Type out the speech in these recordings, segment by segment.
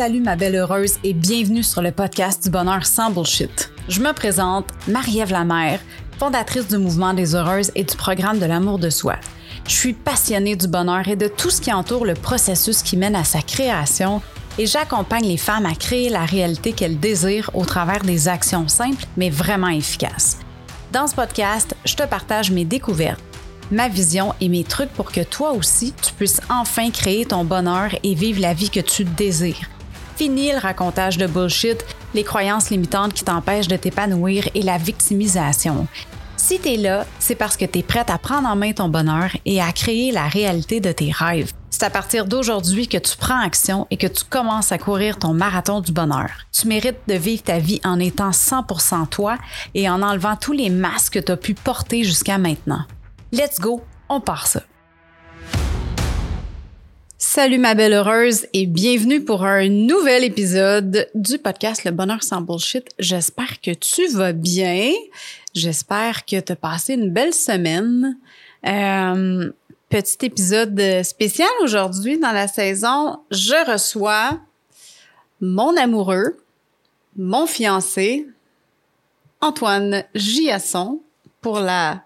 Salut ma belle heureuse et bienvenue sur le podcast du bonheur sans bullshit. Je me présente Marie-Ève Lamère, fondatrice du mouvement des heureuses et du programme de l'amour de soi. Je suis passionnée du bonheur et de tout ce qui entoure le processus qui mène à sa création et j'accompagne les femmes à créer la réalité qu'elles désirent au travers des actions simples mais vraiment efficaces. Dans ce podcast, je te partage mes découvertes, ma vision et mes trucs pour que toi aussi, tu puisses enfin créer ton bonheur et vivre la vie que tu désires. Fini le racontage de bullshit, les croyances limitantes qui t'empêchent de t'épanouir et la victimisation. Si tu es là, c'est parce que tu es prête à prendre en main ton bonheur et à créer la réalité de tes rêves. C'est à partir d'aujourd'hui que tu prends action et que tu commences à courir ton marathon du bonheur. Tu mérites de vivre ta vie en étant 100% toi et en enlevant tous les masques que tu as pu porter jusqu'à maintenant. Let's go, on part ça. Salut ma belle heureuse et bienvenue pour un nouvel épisode du podcast Le Bonheur sans Bullshit. J'espère que tu vas bien. J'espère que tu as passé une belle semaine. Euh, petit épisode spécial aujourd'hui dans la saison. Je reçois mon amoureux, mon fiancé, Antoine Giasson, pour la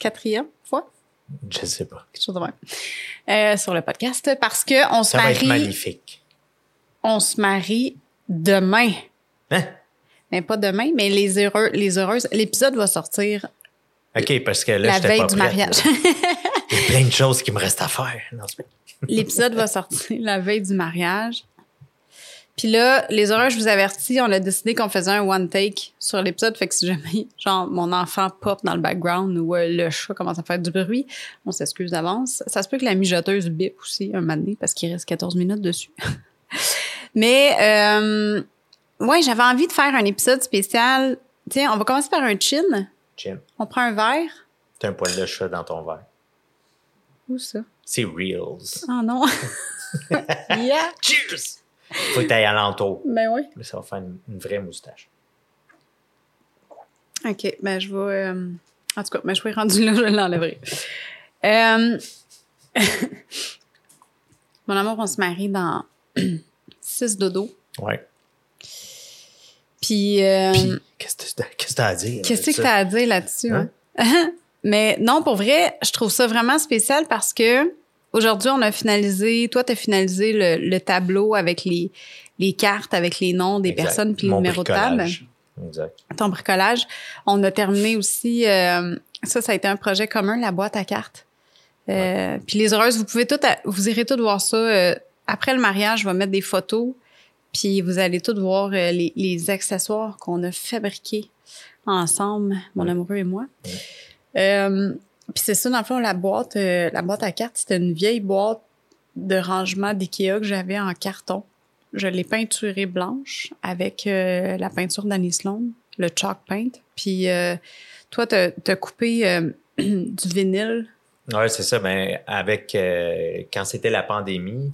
quatrième. Je sais pas. Quelque chose de même. Euh, sur le podcast parce que on se Ça va marie. être magnifique. On se marie demain. Hein? Mais pas demain, mais les heureux, les heureuses. L'épisode va sortir OK, parce que là, la veille pas du prête, mariage. Il y a plein de choses qui me restent à faire. L'épisode va sortir la veille du mariage. Puis là, les heureux, je vous avertis, on a décidé qu'on faisait un one take sur l'épisode. Fait que si jamais, genre, mon enfant pop dans le background ou euh, le chat commence à faire du bruit, on s'excuse d'avance. Ça se peut que la mijoteuse bip aussi un moment donné parce qu'il reste 14 minutes dessus. Mais, euh, ouais, j'avais envie de faire un épisode spécial. Tiens, on va commencer par un chin. Jim, On prend un verre. t'as un poil de chat dans ton verre. Où ça? C'est Reels. Oh non. yeah. Cheers! Faut que t'ailles alentour. Ben oui. Mais ça va faire une, une vraie moustache. OK, ben je vais... euh, en tout cas, ben, je vais rendu là, je l'enlèverai. Euh, Mon amour, on se marie dans 6 dodo. Ouais. Puis, euh, Puis, qu'est-ce que t'as- t'as à dire? qu'est-ce que ça? tu as à dire là-dessus? Hein? hein? Mais non, pour vrai, je trouve ça vraiment spécial parce que aujourd'hui, on a finalisé, toi, tu as finalisé le, le tableau avec les, les cartes, avec les noms des Exact. personnes puis le numéro de table. bricolage. Exact. ton bricolage. On a terminé aussi, euh, ça, ça a été un projet commun, la boîte à cartes. Euh, Puis les heureuses, vous pouvez tout, vous irez tout voir ça. euh, après le mariage, je vais mettre des photos, puis vous allez tout voir euh, les, les accessoires qu'on a fabriqués ensemble, mon Ouais. amoureux et moi. Ouais. Puis c'est ça, dans le fond, la boîte, euh, la boîte à cartes, c'était une vieille boîte de rangement d'IKEA que j'avais en carton. Je l'ai peinturée blanche avec euh, la peinture d'Annie Sloan, le chalk paint. Puis euh, toi, t'as as coupé du vinyle. Ouais, c'est ça. Ben, avec, quand c'était la pandémie,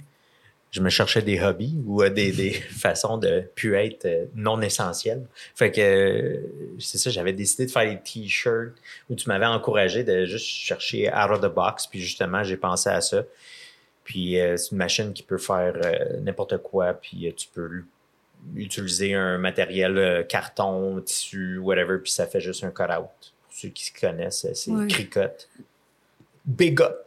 je me cherchais des hobbies ou euh, des, des façons de plus être euh, non essentielles. Fait que, euh, c'est ça, j'avais décidé de faire des t-shirts où tu m'avais encouragé de juste chercher out of the box. Puis justement, j'ai pensé à ça. Puis euh, c'est une machine qui peut faire euh, n'importe quoi. Puis euh, tu peux utiliser un matériel carton, tissu, whatever. Puis ça fait juste un cut-out. Pour ceux qui se connaissent, c'est Ouais. Cricut. Big up.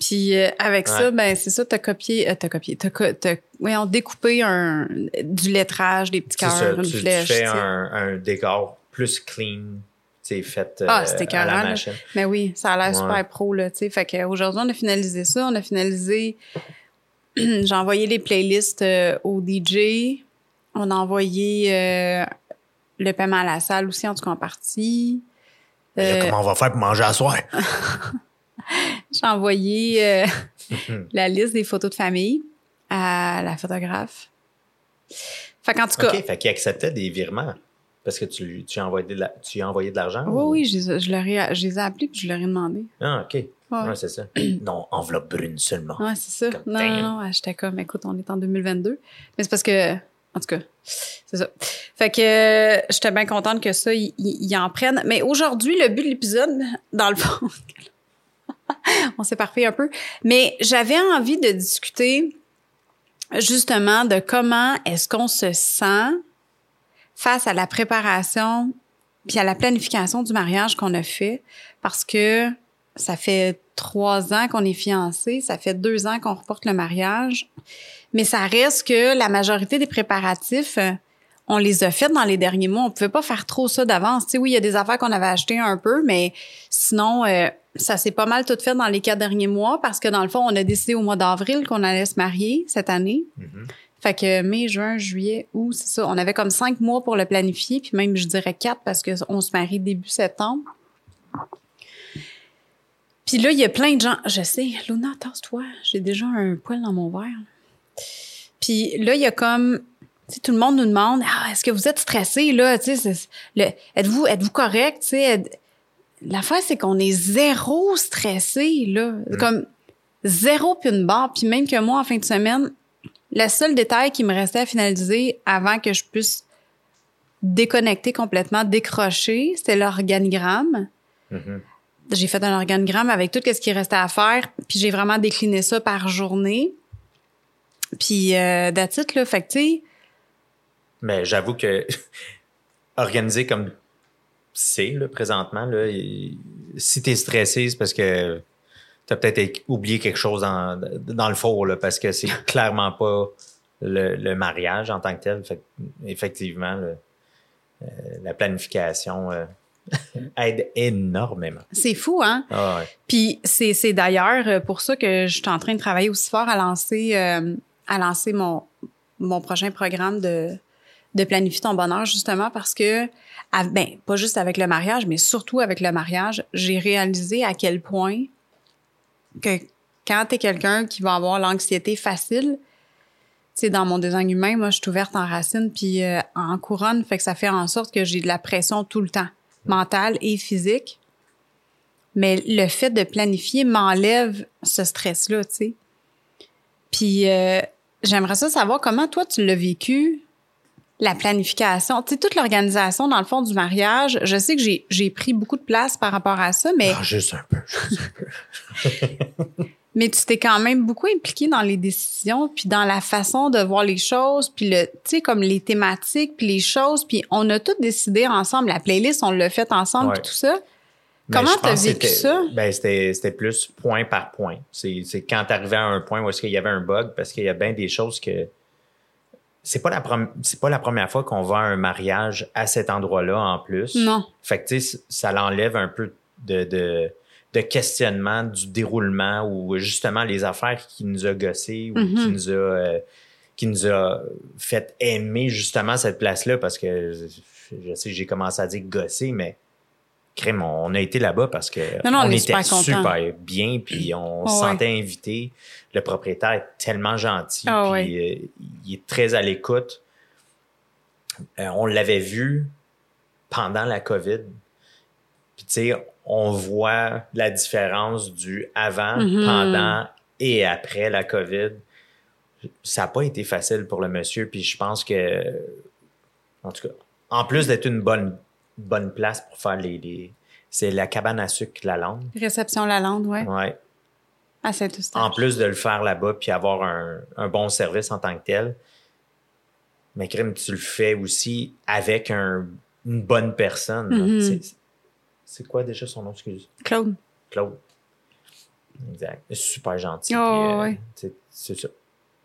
Puis euh, avec ça, ben c'est ça, t'as copié, euh, t'as copié, t'as, t'as voyons, découpé un, du lettrage, des petits cœurs, une Tu, flèche. fais tu sais. un, un décor plus clean, c'est fait euh, Ah, c'était à écœurant, la là. Mais oui, ça a l'air Ouais. super pro, là, tu sais. Fait qu'aujourd'hui, on a finalisé ça. On a finalisé... J'ai envoyé les playlists euh, au DJ. On a envoyé euh, le paiement à la salle aussi, en tout cas en partie. Là, Euh, comment on va faire pour manger à soir? J'ai envoyé euh, la liste des photos de famille à la photographe. Fait qu'en tout cas... OK, fait qu'il acceptait des virements. Parce que tu, tu, as envoyé de la- tu as envoyé de l'argent? Oui, ou- oui, je, les ai- je, leur ai- je les ai appelés puis je leur ai demandé. Ah, OK. Ouais, Ouais, c'est ça. non, enveloppe brune seulement. Ouais, c'est ça. Comme Non, non, non, j'étais comme, écoute, on est en 2022. Mais c'est parce que, en tout cas, c'est ça. Fait que euh, j'étais bien contente que ça, ils en prennent. Mais aujourd'hui, le but de l'épisode, dans le fond, on s'est parfait un peu, mais j'avais envie de discuter justement de comment est-ce qu'on se sent face à la préparation puis à la planification du mariage qu'on a fait parce que ça fait trois ans qu'on est fiancés, ça fait deux ans qu'on reporte le mariage, mais ça reste que la majorité des préparatifs, on les a faits dans les derniers mois. On pouvait pas faire trop ça d'avance. Tu oui, il y a des affaires qu'on avait achetées un peu, mais sinon, euh, ça s'est pas mal tout fait dans les quatre derniers mois parce que dans le fond, on a décidé au mois d'avril qu'on allait se marier cette année. Mhm. Fait que mai, juin, juillet, août, c'est ça. On avait comme cinq mois pour le planifier, puis même, je dirais quatre parce qu'on se marie début septembre. Puis là, il y a plein de gens. Je sais, Luna, tasse-toi. J'ai déjà un poil dans mon verre. Puis là, il y a comme. Tu sais, tout le monde nous demande ah, est-ce que vous êtes stressé, là? Êtes-vous êtes correct? Tu êtes- L'affaire, c'est qu'on est zéro stressé, là. Comme zéro puis une barre. Puis même que moi, en fin de semaine, le seul détail qui me restait à finaliser avant que je puisse déconnecter complètement, décrocher, c'était l'organigramme. Mhm. J'ai fait un organigramme avec tout ce qui restait à faire, puis j'ai vraiment décliné ça par journée. Puis euh, that's it, là. Fait que, tu sais, Mais j'avoue que organiser comme c'est là, présentement, là, si tu es stressé, c'est parce que tu as peut-être oublié quelque chose dans, dans le four, là, parce que c'est clairement pas le, le mariage en tant que tel. Fait effectivement, le- euh, la planification euh, aide énormément. c'est fou, hein? Ah ouais. Puis c'est, c'est d'ailleurs euh, pour ça que je suis en train de travailler aussi fort à lancer, euh, à lancer mon, mon prochain programme de, de Planifie ton bonheur, justement parce que, ben, pas juste avec le mariage, mais surtout avec le mariage, j'ai réalisé à quel point que quand t'es quelqu'un qui va avoir l'anxiété facile, tu dans mon design humain, moi, je suis ouverte en racine puis euh, en couronne, fait que ça fait en sorte que j'ai de la pression tout le temps, mentale et physique. Mais le fait de planifier m'enlève ce stress-là, tu sais. Puis euh, j'aimerais ça savoir comment toi tu l'as vécu, la planification, tu sais, toute l'organisation dans le fond du mariage. Je sais que j'ai, pris beaucoup de place par rapport à ça, mais, Ah, juste un peu. juste un peu. mais tu t'es quand même beaucoup impliqué dans les décisions, puis dans la façon de voir les choses, puis le, tu sais, comme les thématiques, puis les choses, puis on a tout décidé ensemble. La playlist, on l'a fait ensemble, Ouais. puis tout ça. Comment pense que vécu ça? Ben, c'était, c'était plus point par point. C'est, c'est quand tu arrivais à un point où est-ce qu'il y avait un bug, parce qu'il y a bien des choses que. C'est pas, la c'est pas la première fois qu'on va à un mariage à cet endroit-là en plus. Non. Fait que, tu sais, ça l'enlève un peu de, de, de questionnement du déroulement ou justement les affaires qui nous a gossé ou qui Mhm. nous a. euh, qui nous a fait aimer justement cette place-là parce que je, je sais, j'ai commencé à dire gosser, mais crème, on a été là-bas parce que Non, non, on était super bien, puis on Oh, se ouais. sentait invité. Le propriétaire est tellement gentil, Ah, puis euh, il est très à l'écoute. Euh, on l'avait vu pendant la COVID. Puis tu sais, on voit la différence du avant, Mhm. pendant et après la COVID. Ça n'a pas été facile pour le monsieur, puis je pense que, en tout cas, en plus d'être une bonne, bonne place pour faire les. les- c'est la cabane à sucre La Lande. Réception Lalande, ouais, Ouais. à Saint-Eustache. En plus de le faire là-bas puis avoir un, un bon service en tant que tel, mais crime, tu le fais aussi avec un- une bonne personne. Mhm. C'est- quoi déjà son nom, excuse? Claude. Claude. Exact. Super gentil. Oh, euh, ouais. c'est- ça.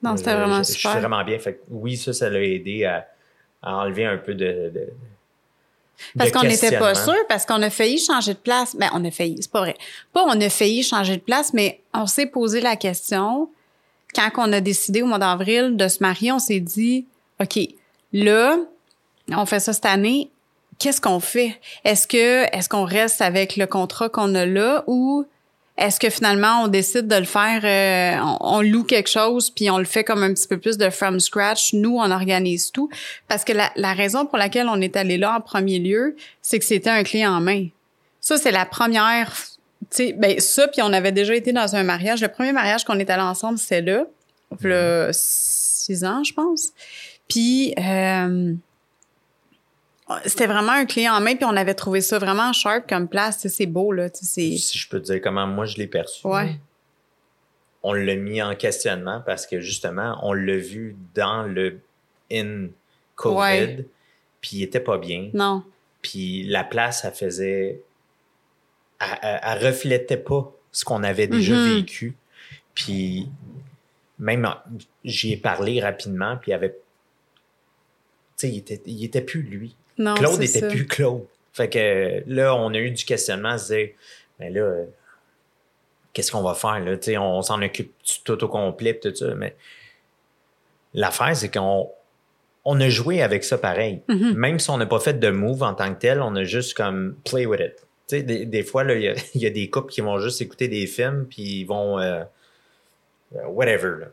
Non, c'était Je- vraiment je- Je super. suis vraiment bien. Fait que oui, ça, ça l'a aidé à, à enlever un peu de. de- Parce qu'on n'était pas sûr, parce qu'on a failli changer de place. Ben, on a failli, c'est pas vrai. Pas on a failli changer de place, mais on s'est posé la question. Quand on a décidé au mois d'avril de se marier, on s'est dit, OK, là, on fait ça cette année. Qu'est-ce qu'on fait? Est-ce que, est-ce qu'on reste avec le contrat qu'on a là ou est-ce que finalement on décide de le faire, euh, on, on loue quelque chose puis on le fait comme un petit peu plus de from scratch. Nous, on organise tout? Parce que la, la raison pour laquelle on est allé là en premier lieu, c'est que c'était un clé en main. Ça, c'est la première. Tu sais, ben ça, puis on avait déjà été dans un mariage. Le premier mariage qu'on est allé ensemble, c'était là, a six ans, je pense. Puis euh, c'était vraiment un clé en main, puis on avait trouvé ça vraiment sharp comme place. Tu sais, C'est beau, là. tu sais, C'est Si je peux te dire comment moi je l'ai perçu. Ouais. on l'a mis en questionnement parce que justement, on l'a vu dans le in COVID, Ouais. puis il était pas bien. Non. Puis la place, elle faisait. Elle, elle- elle reflétait pas ce qu'on avait déjà Mhm. vécu. Puis même, j'y ai parlé rapidement, puis il avait. Tu sais, il était, il était plus lui. Non, Claude c'est était ça. plus Claude. Fait que là, on a eu du questionnement à se dire, mais là, euh, qu'est-ce qu'on va faire? Là? On s'en occupe tout au complet, tout ça. Mais l'affaire, c'est qu'on on a joué avec ça pareil. Mhm. Même si on n'a pas fait de move en tant que tel, on a juste comme play with it. Des, des fois, il y a- il y, a des couples qui vont juste écouter des films, puis ils vont. euh, euh, whatever. Là.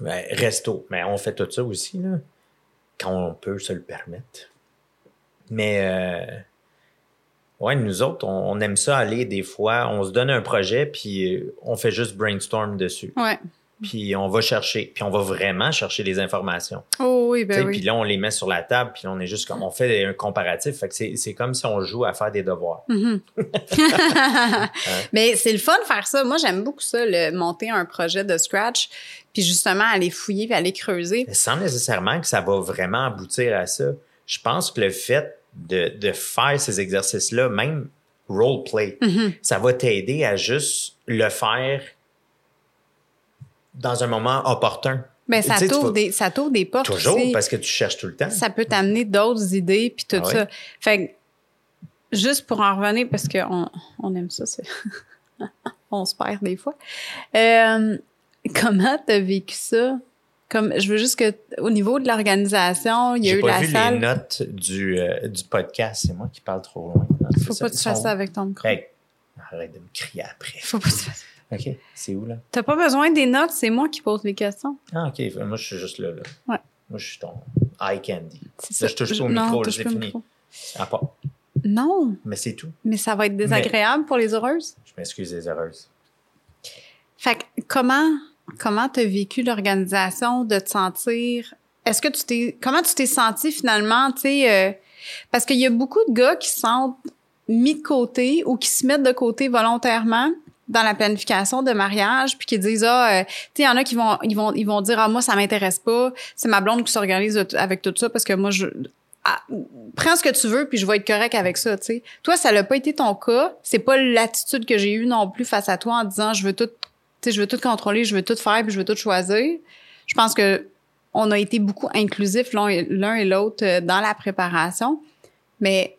Ben, resto. Mais on fait tout ça aussi, là, quand on peut se le permettre. Mais. euh, Ouais, nous autres, on, on aime ça aller des fois. On se donne un projet, puis euh, on fait juste brainstorm dessus. Ouais. Puis on va chercher, puis on va vraiment chercher les informations. Oh oui, ben oui. Puis là, on les met sur la table, puis on est juste comme, on fait un comparatif. Fait que c'est, comme si on joue à faire des devoirs. Mhm. Mais c'est le fun de faire ça. Moi, j'aime beaucoup ça, le monter un projet de scratch, puis justement aller fouiller, puis aller creuser. Sans nécessairement que ça va vraiment aboutir à ça. Je pense que le fait de, de faire ces exercices-là, même role-play, Mhm. ça va t'aider à juste le faire dans un moment opportun. Ben, ça t'ouvre des, ça t'ouvre des portes Toujours, parce que tu cherches tout le temps. Ça peut t'amener d'autres idées, puis tout Ah ça. Fait que, juste pour en revenir, parce qu'on on aime ça, on se perd des fois. Euh, comment t'as vécu ça? Comme, je veux juste que, au niveau de l'organisation, il y a J'ai eu pas la vu salle. les notes du, euh, du podcast. C'est moi qui parle trop loin. C'est Faut ça, pas que tu fasses ça avec ton micro. Hey, arrête de me crier après. Faut pas que tu fasses OK, c'est où, là? T'as pas besoin des notes, c'est moi qui pose les questions. Ah, OK. Moi, je suis juste là. là. Ouais. Moi, je suis ton eye candy. Là, je touche au non, micro, au fini. micro. À part. Non, Mais c'est tout. mais ça va être désagréable pour les heureuses? Je m'excuse les heureuses. Fait que comment comment t'as vécu l'organisation de te sentir? Est-ce que tu t'es comment tu t'es senti finalement, tu sais euh, parce qu'il y a beaucoup de gars qui se sentent mis de côté ou qui se mettent de côté volontairement dans la planification de mariage puis qui disent ah euh, tu sais il y en a qui vont ils vont ils vont dire ah moi ça m'intéresse pas c'est ma blonde qui s'organise avec tout ça parce que moi je ah, prends ce que tu veux puis je vais être correct avec ça tu sais. Toi ça n'a pas été ton cas c'est pas l'attitude que j'ai eue non plus face à toi en disant je veux tout tu sais je veux tout contrôler je veux tout faire puis je veux tout choisir je pense que on a été beaucoup inclusifs l'un et, l'autre euh, dans la préparation mais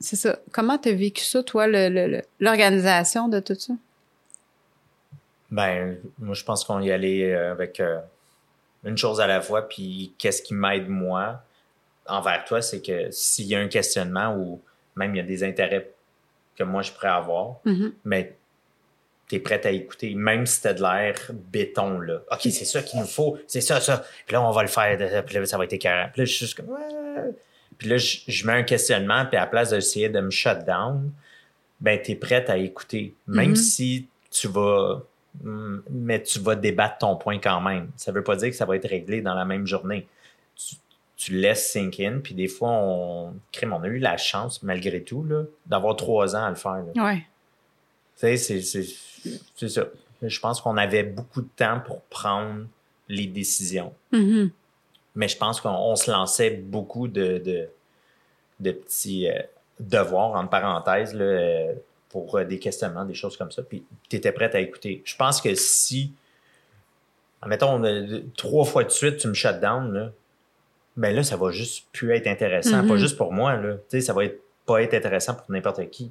c'est ça comment t'as vécu ça toi l'organisation de tout ça? Ben, moi, je pense qu'on y allait euh, avec euh, une chose à la fois. Puis, qu'est-ce qui m'aide, moi, envers toi, c'est que s'il y a un questionnement ou même il y a des intérêts que moi, je pourrais avoir, Mhm. mais tu es prête à écouter, même si t'as de l'air béton, là. OK, c'est ça qu'il nous faut, c'est ça, ça. Puis là, on va le faire, puis là, ça va être écœurant. Puis là, je suis juste comme, ouais. Puis là, je, je mets un questionnement, puis à la place d'essayer de me shut down, ben, tu es prête à écouter. Même Mhm. si tu vas, hum, mais tu vas débattre ton point quand même. Ça veut pas dire que ça va être réglé dans la même journée. Tu, laisses sink in, puis des fois, on, crime, on a eu la chance, malgré tout, d'avoir trois ans à le faire. là. ouais c'est- c'est c'est ça. Je pense qu'on avait beaucoup de temps pour prendre les décisions. Mhm. Mais je pense qu'on on se lançait beaucoup de, de, de petits euh, devoirs, entre parenthèses, là, euh, pour euh, des questionnements, des choses comme ça. Puis tu étais prête à écouter. Je pense que si, admettons, euh, trois fois de suite, tu me shut down, là, ben là, ça va juste plus être intéressant. Pas juste pour moi, là. Tu sais, ça va être, pas être intéressant pour n'importe qui.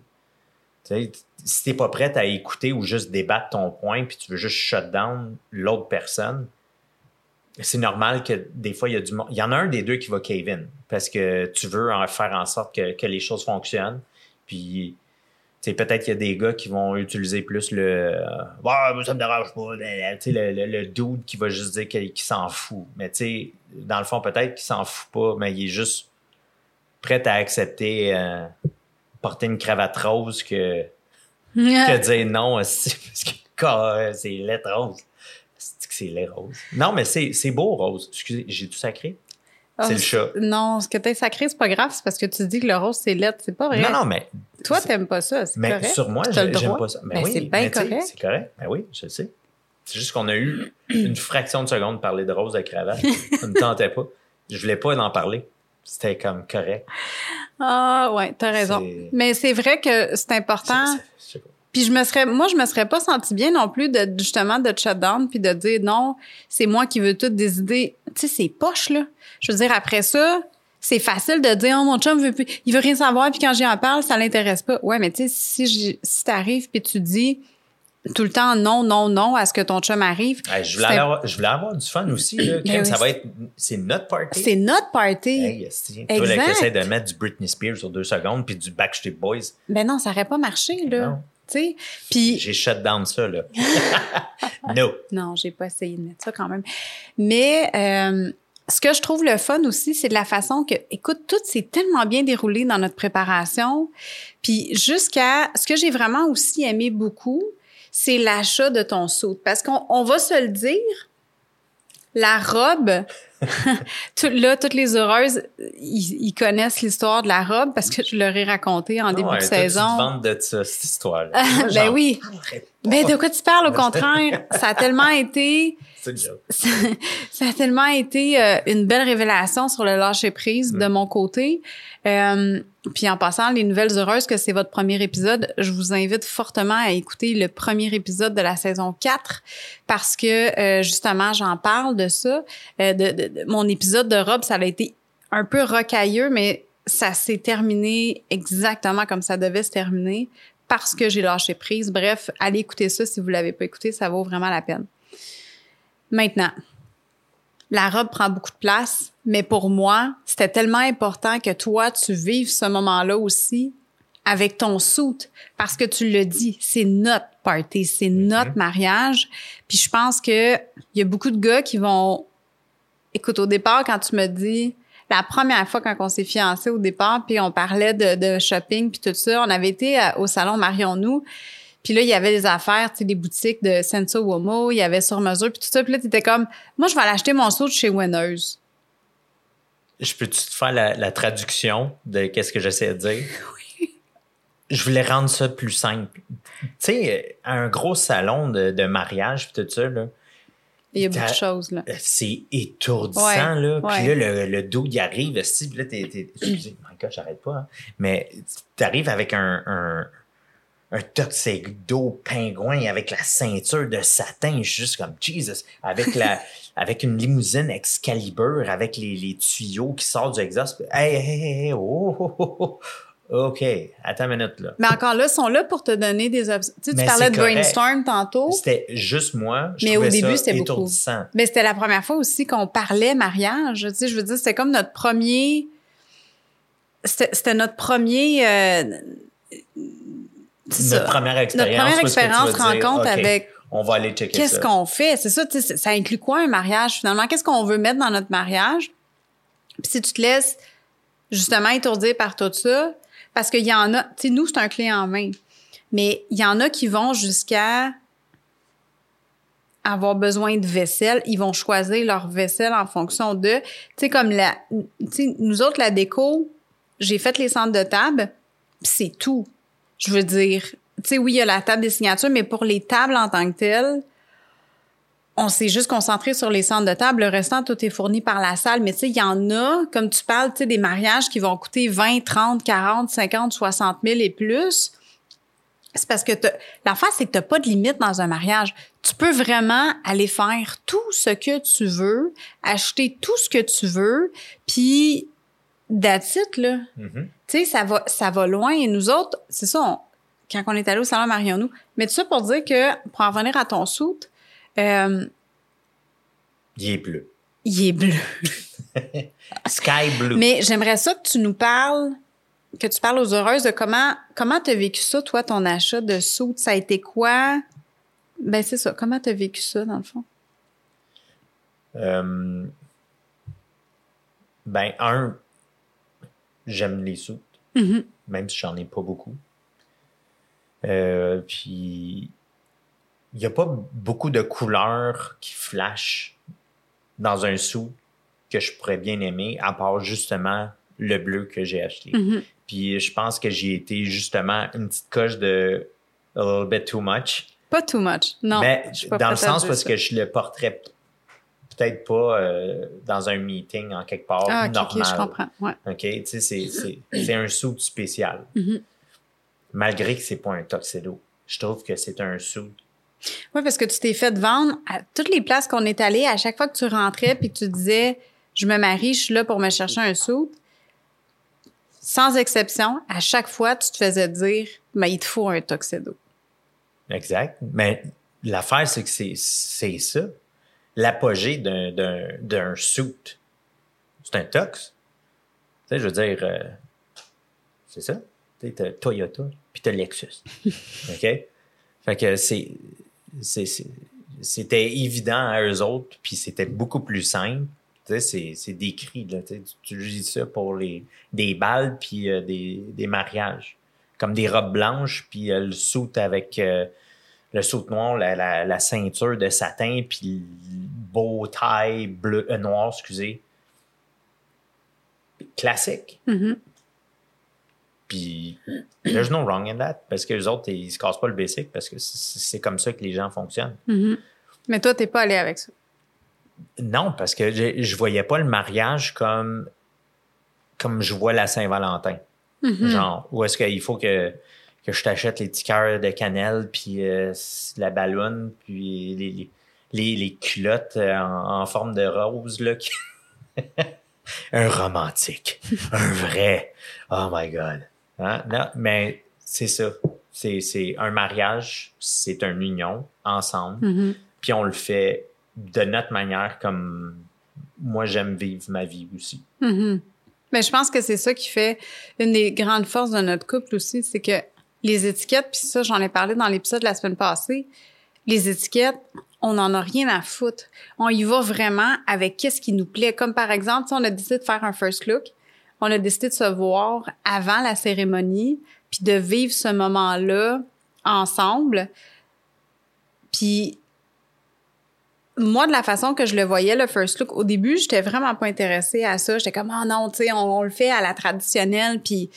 Si t'es pas prête à écouter ou juste débattre ton point, puis tu veux juste shut down l'autre personne, c'est normal que des fois, il y a du y en a un des deux qui va cave in parce que tu veux en faire en sorte que, que les choses fonctionnent. Puis, peut-être qu'il y a des gars qui vont utiliser plus le euh, Ouais, ça me dérange pas. Le, le, le dude qui va juste dire qu'il qu'il s'en fout. Mais tu sais, dans le fond, peut-être qu'il s'en fout pas, mais il est juste prêt à accepter euh, porter une cravate rose que, que dire non aussi, parce que c'est lettre rose. C'est que c'est lait rose? Non, mais c'est beau, rose. Excusez, j'ai tout sacré. Ah, c'est le chat. Non, ce que t'as sacré, c'est pas grave, c'est parce que tu dis que le rose, c'est lettre. C'est pas vrai. Non, non, mais. Toi, t'aimes pas ça, c'est Mais correct. sur moi, j'aime pas ça. Mais Ben, oui, c'est bien mais correct. C'est correct. Ben oui, je le sais. C'est juste qu'on a eu une fraction de seconde de parler de rose de cravate. Ça ne me tentait pas. Je voulais pas en parler. C'était comme correct. Ah, ouais, t'as raison. Mais c'est vrai que c'est important. Sais pas. Puis je me serais, moi, je me serais pas senti bien non plus de justement de te shut down puis de dire non, c'est moi qui veux toutes des idées. Tu sais, c'est poche là. Je veux dire après ça, c'est facile de dire oh mon chum veut plus, il veut rien savoir puis quand j'y en parle, ça l'intéresse pas. Ouais, mais tu sais si si t'arrives puis tu dis tout le temps non non non à ce que ton chum arrive, Hey, je, voulais avoir, je voulais avoir du fun aussi. Là. Ben Crème, oui, ça va c'est- être. C'est notre party. c'est notre party. Hey. Toi, là, Exact. essaie de mettre du Britney Spears sur deux secondes puis du Backstreet Boys. Ben non, ça aurait pas marché là. Non. Puis J'ai shut down ça, là. no. Non, j'ai pas essayé de mettre ça quand même. Mais euh, ce que je trouve le fun aussi, c'est de la façon que, écoute, tout s'est tellement bien déroulé dans notre préparation. Puis jusqu'à ce que j'ai vraiment aussi aimé beaucoup, c'est l'achat de ton saut. Parce qu'on on va se le dire, la robe, tout- là, toutes les heureuses, ils, ils connaissent l'histoire de la robe parce que je leur ai raconté en début Ouais, de saison. de ça, cette histoire-là. ben oui. Ben de quoi tu parles au contraire? Ça a tellement été C'est une joke. ça, ça a tellement été euh, une belle révélation sur le lâcher prise Mm. de mon côté. Euh, puis en passant, les nouvelles heureuses que c'est votre premier épisode, je vous invite fortement à écouter le premier épisode de la saison 4 parce que euh, justement, j'en parle de ça. Euh, de, de- de- mon épisode de robe, ça a été un peu rocailleux, mais ça s'est terminé exactement comme ça devait se terminer parce que j'ai lâché prise. Bref, allez écouter ça si vous l'avez pas écouté, ça vaut vraiment la peine. Maintenant, la robe prend beaucoup de place, mais pour moi, c'était tellement important que toi, tu vives ce moment-là aussi avec ton soute parce que tu le dis, c'est notre party, c'est notre mariage. Puis je pense que il y a beaucoup de gars qui vont écoute au départ quand tu me dis la première fois quand on s'est fiancés au départ puis on parlait de, de shopping puis tout ça, on avait été à- au salon Marion nous. Puis là, il y avait des affaires, tu sais, des boutiques de Senso Womo, il y avait sur mesure, puis tout ça. Puis là, t'étais comme, moi, je vais aller acheter mon saut chez Winners. Je peux-tu te faire la, la traduction de qu'est-ce que j'essaie de dire? Je voulais rendre ça plus simple. Tu sais, un gros salon de, de mariage puis tout ça, là, Il y a beaucoup de choses, là. c'est étourdissant, Ouais, là. ouais. Puis là, le, le dos, il arrive, si, puis là, t'es... t'es- excusez, my God, j'arrête pas, hein. Mais t'arrives avec un... un un tuxedo pingouin avec la ceinture de satin, juste comme Jesus, avec la, avec une limousine Excalibur, avec les, les tuyaux qui sortent du exhaust. Hey, hey, hey, hey, oh, oh, oh, oh. OK, attends une minute, là. Mais encore là, ils sont là pour te donner des options. Tu sais, tu parlais de correct. brainstorm tantôt. C'était juste moi. Je Mais au début, c'était beaucoup. Mais c'était la première fois aussi qu'on parlait mariage. Tu sais, je veux dire, c'était comme notre premier. C'était notre premier. euh. Notre première expérience. Notre première expérience rencontre avec On va aller checker qu'est-ce qu'on fait? C'est ça, tu sais, ça inclut quoi un mariage finalement? Qu'est-ce qu'on veut mettre dans notre mariage? Puis si tu te laisses justement étourdir par tout ça, parce qu'il y en a, tu sais, nous, c'est un clé en main. Mais il y en a qui vont jusqu'à avoir besoin de vaisselle, ils vont choisir leur vaisselle en fonction de, tu sais, comme la, tu sais, nous autres, la déco, j'ai fait les centres de table, puis c'est tout. Je veux dire, tu sais, oui, il y a la table des signatures, mais pour les tables en tant que telles, on s'est juste concentré sur les centres de table. Le restant, tout est fourni par la salle. Mais tu sais, il y en a, comme tu parles, tu sais, des mariages qui vont coûter 20, 30, 40, 50, 60 000 et plus. C'est parce que l'affaire, c'est que tu n'as pas de limite dans un mariage. Tu peux vraiment aller faire tout ce que tu veux, acheter tout ce que tu veux, puis it, là. Mhm. Tu sais, ça va, ça va loin. Et nous autres, c'est ça, on- quand on est allé au salon Marion-nous. Mais tout ça pour dire que, pour en revenir à ton soute, euh, Il est bleu. il est bleu. Sky blue. Mais j'aimerais ça que tu nous parles, que tu parles aux heureuses de comment comment t'as vécu ça, toi, ton achat de soute? Ça a été quoi? Ben, c'est ça. Comment t'as vécu ça, dans le fond? Euh, ben, un, j'aime les soutes, Mhm. même si j'en ai pas beaucoup. Euh, puis, il n'y a pas beaucoup de couleurs qui flashent dans un sou que je pourrais bien aimer, à part justement le bleu que j'ai acheté. Mhm. Puis je pense que j'ai été justement une petite coche de a little bit too much. Pas too much. Non. Mais dans le sens parce ça. que je le porterais peut-être pas euh, dans un meeting en quelque part Ah, normal. ok, je comprends. Ouais. OK? Tu sais, c'est- un suit spécial. Mhm. Malgré que c'est pas un tuxedo. Je trouve que c'est un suit. Oui, parce que tu t'es fait vendre à toutes les places qu'on est allé, à chaque fois que tu rentrais puis que tu disais je me marie, je suis là pour me chercher un sou. Sans exception, à chaque fois, tu te faisais dire mais il te faut un tuxedo. Exact. Mais l'affaire, c'est que c'est ça. L'apogée d'un- d'un d'un suit. C'est un tux. Tu sais, je veux dire, euh, c'est ça. Tu sais, Toyota, puis t'as Lexus. OK? Fait que c'est. c'est- c'est- C'était évident à eux autres, puis c'était beaucoup plus simple. Tu sais, c'est- c'est décrit, là. Tu sais, tu utilises ça pour les, des balles, puis euh, des, des mariages. Comme des robes blanches, puis euh, le soute avec euh, le soute noir, la, la- la ceinture de satin, puis le beau taille bleu, euh, noir, excusez. Classique. Mhm. Puis, there's no wrong in that. Parce que les autres, ils se cassent pas le basic parce que c'est comme ça que les gens fonctionnent. Mhm. Mais toi, t'es pas allé avec ça? Non, parce que je, je voyais pas le mariage comme, comme je vois la Saint-Valentin. Mhm. Genre, où est-ce qu'il faut que, que je t'achète les petits cœurs de cannelle, puis euh, la ballonne, puis les, les, les- culottes euh, en, en forme de rose, là. qui- un romantique. un vrai. Oh my God. Hein? Non, mais c'est ça. C'est c'est un mariage, c'est une union ensemble, Mhm. puis on le fait de notre manière comme moi j'aime vivre ma vie aussi. Mhm. Mais je pense que c'est ça qui fait une des grandes forces de notre couple aussi, c'est que les étiquettes, puis ça, j'en ai parlé dans l'épisode de la semaine passée, les étiquettes, on n'en a rien à foutre. On y va vraiment avec qu'est-ce qui nous plaît. Comme par exemple, si on a décidé de faire un first look, on a décidé de se voir avant la cérémonie, puis de vivre ce moment-là ensemble. Puis moi, de la façon que je le voyais, le first look, au début, j'étais vraiment pas intéressée à ça. J'étais comme, oh non, tu sais, on, on le fait à la traditionnelle, puis,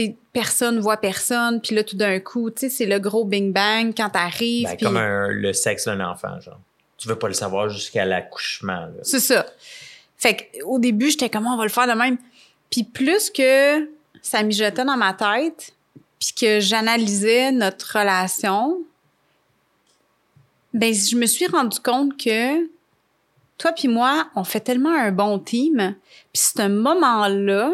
sais, personne voit personne, puis là, tout d'un coup, tu sais, c'est le gros bing bang quand t'arrives. Ben, Comme un- le sexe d'un enfant, genre. Tu veux pas le savoir jusqu'à l'accouchement. C'est ça. Fait que, au début, j'étais comme, on va le faire de même. Puis plus que ça mijotait dans ma tête, puis que j'analysais notre relation, ben je me suis rendu compte que toi puis moi, on fait tellement un bon team. Puis ce moment-là,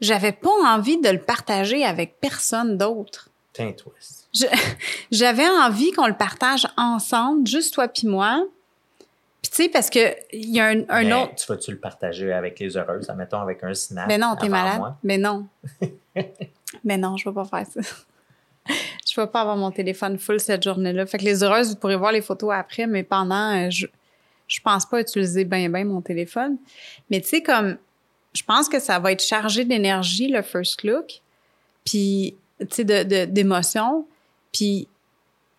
j'avais pas envie de le partager avec personne d'autre. J'avais envie qu'on le partage ensemble, juste toi puis moi. Puis tu sais, parce que il y a un, un Mais autre... Tu vas-tu le partager avec les heureuses, admettons avec un snap? Ben non, t'es malade. moi? Ben non. ben non, je vais pas faire ça. je vais pas avoir mon téléphone full cette journée-là. Fait que les heureuses, vous pourrez voir les photos après, mais pendant, euh, je, je pense pas utiliser bien, bien mon téléphone. Mais tu sais, comme, je pense que ça va être chargé d'énergie, le first look, puis, tu sais, de, de- d'émotions. Puis,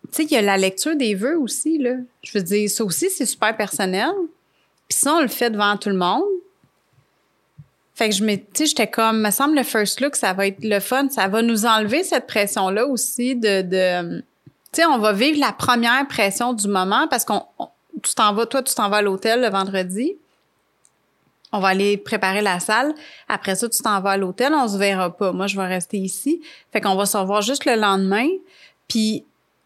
tu sais, il y a la lecture des vœux aussi, là. Je veux dire, ça aussi, c'est super personnel. Puis ça, on le fait devant tout le monde. Fait que je sais, j'étais comme, me semble le first look, ça va être le fun, ça va nous enlever cette pression-là aussi de, de tu sais, on va vivre la première pression du moment parce qu'on, on- tu t'en vas, toi, tu t'en vas à l'hôtel le vendredi. On va aller préparer la salle. Après ça, tu t'en vas à l'hôtel, on se verra pas. Moi, je vais rester ici. Fait qu'on va se revoir juste le lendemain. Puis,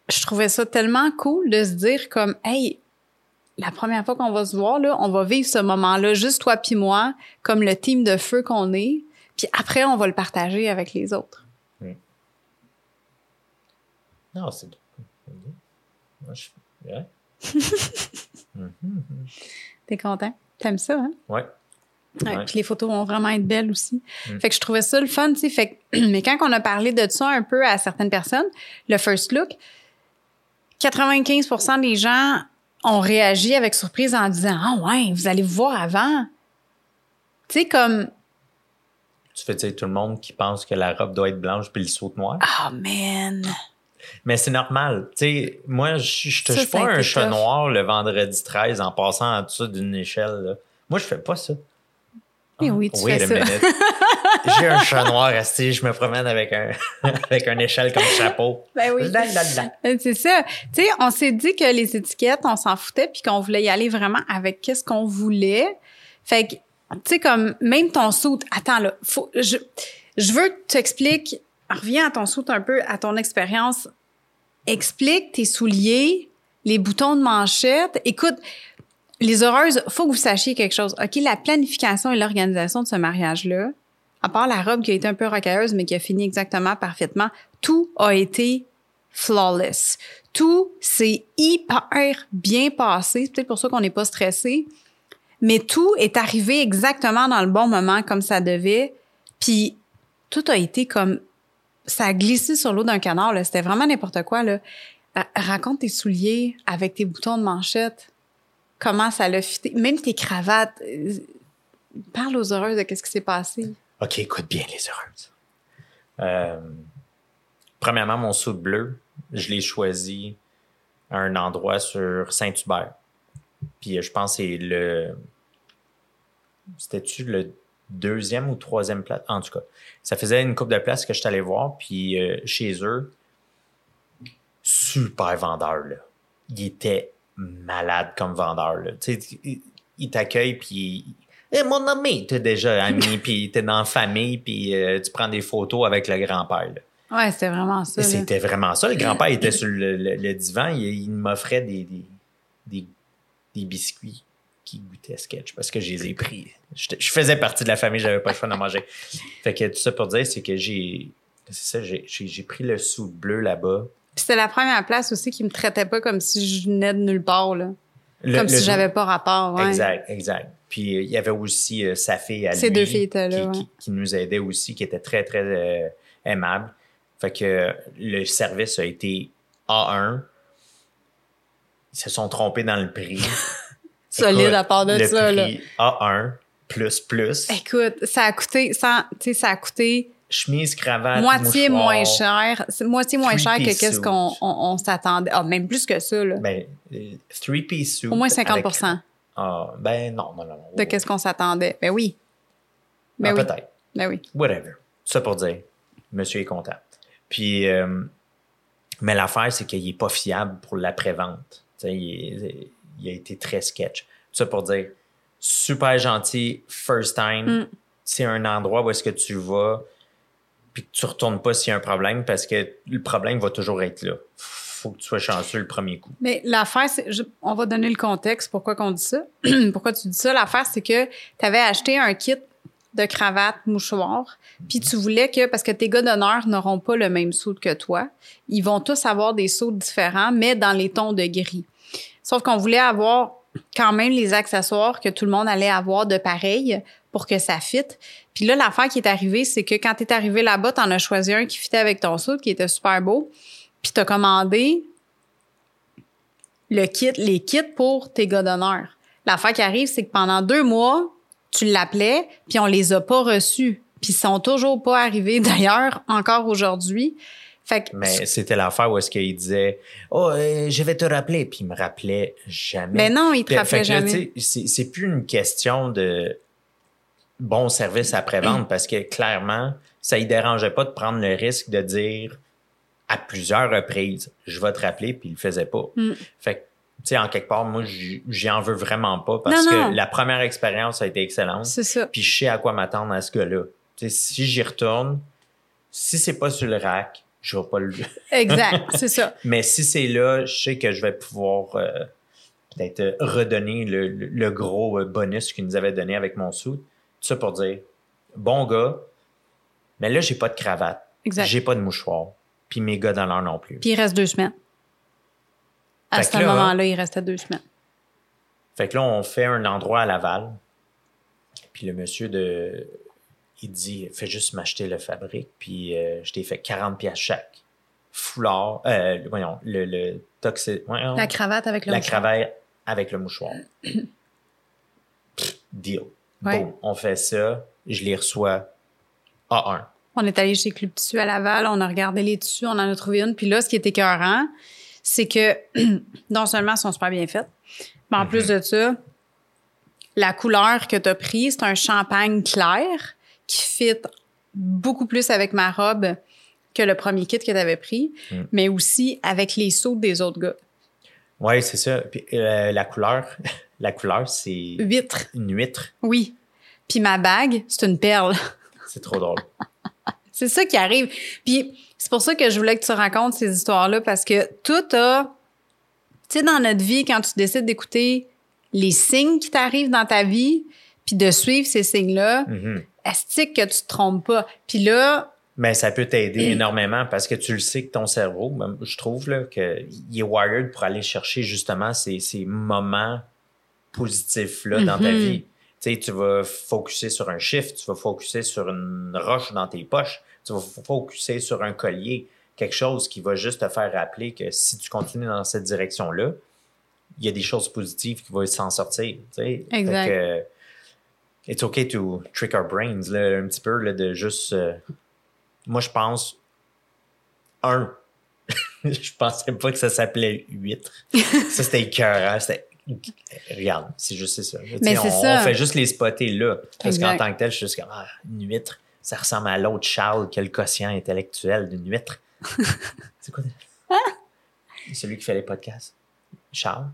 je trouvais ça tellement cool de se dire comme, hey, la première fois qu'on va se voir, là, on va vivre ce moment-là, juste toi puis moi, comme le team de feu qu'on est. Puis après, on va le partager avec les autres. Non, c'est. Moi, je. Ouais. T'es content? T'aimes ça, hein? Ouais. Ouais, Ouais. Puis les photos vont vraiment être belles aussi. Mm. Fait que je trouvais ça le fun, tu sais. Fait que- mais quand on a parlé de ça un peu à certaines personnes, le first look, 95% des gens ont réagi avec surprise en disant Ah ouais, vous allez vous voir avant. Tu sais, comme Tu fais dire tout le monde qui pense que la robe doit être blanche puis le saut noir. Ah man. Mais c'est normal. Tu sais, moi, je je touche pas un chat noir le vendredi 13 en passant en dessous d'une échelle. là. Moi, je fais pas ça. Eh oui, tu wait fais a ça. j'ai un chat noir resté, je me promène avec un avec un échelle comme chapeau. Ben oui. Euh, C'est ça. Tu sais, on s'est dit que les étiquettes, on s'en foutait puis qu'on voulait y aller vraiment avec qu'est-ce qu'on voulait. Fait que, tu sais, comme même ton saut, attends là, faut, je, je veux que tu expliques, reviens à ton saut un peu, à ton expérience. Explique tes souliers, les boutons de manchette. Écoute, les heureuses, faut que vous sachiez quelque chose. OK, la planification et l'organisation de ce mariage-là, à part la robe qui a été un peu rocailleuse, mais qui a fini exactement parfaitement, tout a été flawless. Tout s'est hyper bien passé. C'est peut-être pour ça qu'on n'est pas stressé. Mais tout est arrivé exactement dans le bon moment, comme ça devait. Puis tout a été comme... Ça a glissé sur l'eau d'un canard. C'était vraiment n'importe quoi. Là. Ra- Raconte tes souliers avec tes boutons de manchette. Comment ça l'a fité. Même tes cravates. Euh, Parle aux heureuses de qu'est-ce qui s'est passé. OK, écoute bien les heureuses. Euh, premièrement, mon saut bleu, je l'ai choisi à un endroit sur Saint-Hubert. Puis euh, je pense que c'est le. C'était-tu le deuxième ou troisième place? En tout cas, ça faisait une coupe de place que je suis allé voir. Puis chez eux, super vendeur, là. Il était malade comme vendeur, là. Tu sais, il, il t'accueille, puis. Eh, mon ami, t'es déjà ami, puis t'es dans la famille, puis euh, tu prends des photos avec le grand-père. Ouais, c'était vraiment ça. C'était vraiment ça. Le grand-père était sur le, le- le divan, il, il m'offrait des, des, des, des biscuits qui goûtaient sketch parce que je les ai pris. Je faisais partie de la famille, j'avais pas le choix d'en manger. Fait que tout ça pour dire, c'est que j'ai. C'est ça, j'ai pris le sou bleu là-bas. C'était la première place aussi qui me traitait pas comme si je venais de nulle part, là. Le- comme le- si j'avais pas rapport, ouais. Exact, exact. Puis euh, il y avait aussi euh, sa fille à Ces lui deux filles étaient là, qui, ouais. qui- qui nous aidait aussi, qui était très, très euh, aimable. Fait que le service a été A1. Ils se sont trompés dans le prix. Solide Écoute, à part de le ça, là. prix A1 plus plus. Écoute, ça a coûté, sais, ça a coûté Chemise, cravate, moitié mouchoir. moins cher, moitié moins cher que qu'est-ce qu'on on, on s'attendait. Ah, même plus que ça, là. Ben, euh, three-piece suit. Au moins 50 avec- Ah, ben non, non, non. non. de qu'est-ce qu'on s'attendait. Ben oui. Ben Ah, oui. Peut-être. Ben oui. Whatever. Ça pour dire, monsieur est content. Puis, euh, mais l'affaire, c'est qu'il n'est pas fiable pour l'après-vente. Tu sais, Il, il a été très sketch. Ça pour dire, super gentil, first time. Mm. C'est un endroit où est-ce que tu vas, puis que tu retournes pas s'il y a un problème, parce que le problème va toujours être là. Faut que tu sois chanceux le premier coup. Mais l'affaire, c'est, on va donner le contexte, pourquoi qu'on dit ça. pourquoi tu dis ça? L'affaire, c'est que tu avais acheté un kit de cravate, mouchoir, puis tu voulais que, parce que tes gars d'honneur n'auront pas le même soude que toi, ils vont tous avoir des sauts différents, mais dans les tons de gris. Sauf qu'on voulait avoir quand même les accessoires que tout le monde allait avoir de pareil pour que ça fitte. Puis là, l'affaire qui est arrivée, c'est que quand tu es arrivé là-bas, tu en as choisi un qui fitait avec ton soude, qui était super beau, puis tu as commandé le kit, les kits pour tes gars d'honneur. L'affaire qui arrive, c'est que pendant deux mois, tu l'appelais, puis on les a pas reçus. Puis ils sont toujours pas arrivés, d'ailleurs, encore aujourd'hui. Fait que, Mais c'était l'affaire où est-ce qu'il disait Oh, euh, je vais te rappeler. Puis il me rappelait jamais. mais non, ils te Fait- que là, jamais. c'est plus une question de bon service après-vente parce que clairement, ça ne dérangeait pas de prendre le risque de dire à plusieurs reprises je vais te rappeler, puis il le faisait pas. Mm. Fait que, tu sais, en quelque part, moi, j'y j'y en veux vraiment pas parce Non, que non. la première expérience a été excellente. C'est ça. Puis je sais à quoi m'attendre à ce gars-là. Tu sais, si j'y retourne, si c'est pas sur le rack, je vais pas le. Exact, c'est ça. Mais si c'est là, je sais que je vais pouvoir euh, peut-être euh, redonner le, le- le gros euh, bonus qu'il nous avait donné avec mon sou. Tout ça pour dire, bon gars, mais là, j'ai pas de cravate, Exact. j'ai pas de mouchoir, puis mes gars dans l'heure non plus. Puis il reste deux semaines. À Fait ce moment-là, il restait deux semaines. Fait que là, on fait un endroit à Laval, puis le monsieur de... Il dit, fais juste m'acheter le fabrique, puis euh, je t'ai fait 40 pièces chaque. Foulard, euh, voyons, le, le toxi- voyons. La cravate avec le la mouchoir. cravate avec le mouchoir. Pff, Deal. Ouais. Boom. On fait ça. Je les reçois A1. On est allé chez Club Tissu à Laval, on a regardé les tissus, on en a trouvé une. Puis là, ce qui est écœurant, c'est que non seulement elles sont super bien faites, mais en plus de ça, la couleur que tu as prise, c'est un champagne clair qui fit beaucoup plus avec ma robe que le premier kit que tu avais pris, Mm. mais aussi avec les sauts des autres gars. Oui, c'est ça. Puis, euh, la couleur, la couleur, c'est Huître, une huître. oui. Puis ma bague, c'est une perle. C'est trop drôle. C'est ça qui arrive. Puis c'est pour ça que je voulais que tu racontes ces histoires-là parce que tout a, tu sais, dans notre vie, quand tu décides d'écouter les signes qui t'arrivent dans ta vie, puis de suivre ces signes-là, Mhm. est que tu te trompes pas. Puis là, Mais ça peut t'aider énormément parce que tu le sais que ton cerveau, même, je trouve là, qu'il est wired pour aller chercher justement ces, ces moments positifs-là dans ta Mhm. vie. Tu vas focuser sur un chiffre, tu vas focuser sur une roche dans tes poches, tu vas focuser sur un collier, quelque chose qui va juste te faire rappeler que si tu continues dans cette direction-là, il y a des choses positives qui vont s'en sortir. tu sais. Exact. Fait que, it's okay to trick our brains là, un petit peu là, de juste. euh, moi, je pense un. je pensais pas que ça s'appelait huître. ça, c'était écœurant. C'était. Regarde, c'est juste ça. Mais on, ça. on fait juste les spotter là. Parce qu'en tant que tel, je suis juste comme ah, une huître. Ça ressemble à l'autre Charles qui a le quotient intellectuel d'une huître. c'est quoi? Celui qui fait les podcasts. Charles?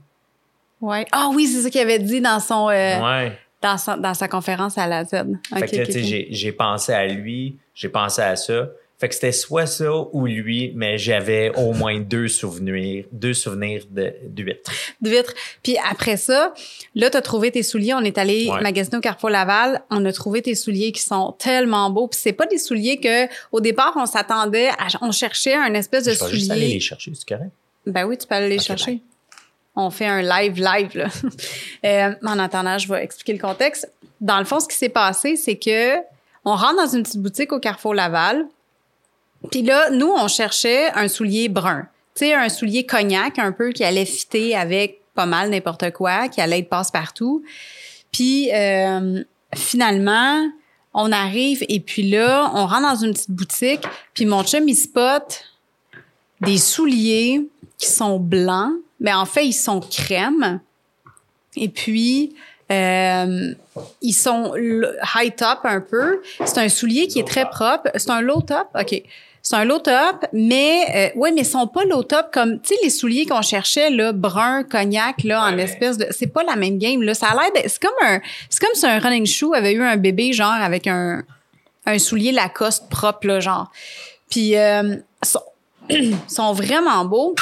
ouais. Ah oui, c'est ça qu'il avait dit dans son, euh, Ouais. dans, son- dans sa conférence à la Z. Fait que j'ai pensé à lui, j'ai pensé à ça. Fait que c'était soit ça ou lui, mais j'avais au moins deux souvenirs, deux souvenirs de d'huîtres. d'huîtres. Puis après ça, là, tu as trouvé tes souliers. On est allé Ouais. magasiner au Carrefour Laval. On a trouvé tes souliers qui sont tellement beaux. Puis c'est pas des souliers que, au départ, on s'attendait à, on cherchait un espèce de Je vais juste aller soulier. les chercher, c'est correct? Ben oui, tu peux aller les chercher. On fait un live live, là. Euh, en attendant, je vais expliquer le contexte. Dans le fond, ce qui s'est passé, c'est que on rentre dans une petite boutique au Carrefour Laval. Puis là, nous, on cherchait un soulier brun. Tu sais, un soulier cognac un peu qui allait fitter avec pas mal n'importe quoi, qui allait être passe-partout. Puis euh, finalement, on arrive et puis là, on rentre dans une petite boutique. Puis mon chum, il spot des souliers qui sont blancs, mais en fait, ils sont crème. Et puis, euh, ils sont high top un peu. C'est un soulier qui est très propre. C'est un low top, ok. C'est un low top, mais euh, ouais, mais ils sont pas low top comme tu sais les souliers qu'on cherchait là, brun, cognac là, en espèce de. C'est pas la même game là. Ça a l'air. C'est comme un. C'est comme si un running shoe avait eu un bébé genre avec un un soulier Lacoste propre là, genre. Puis euh, sont, sont vraiment beaux.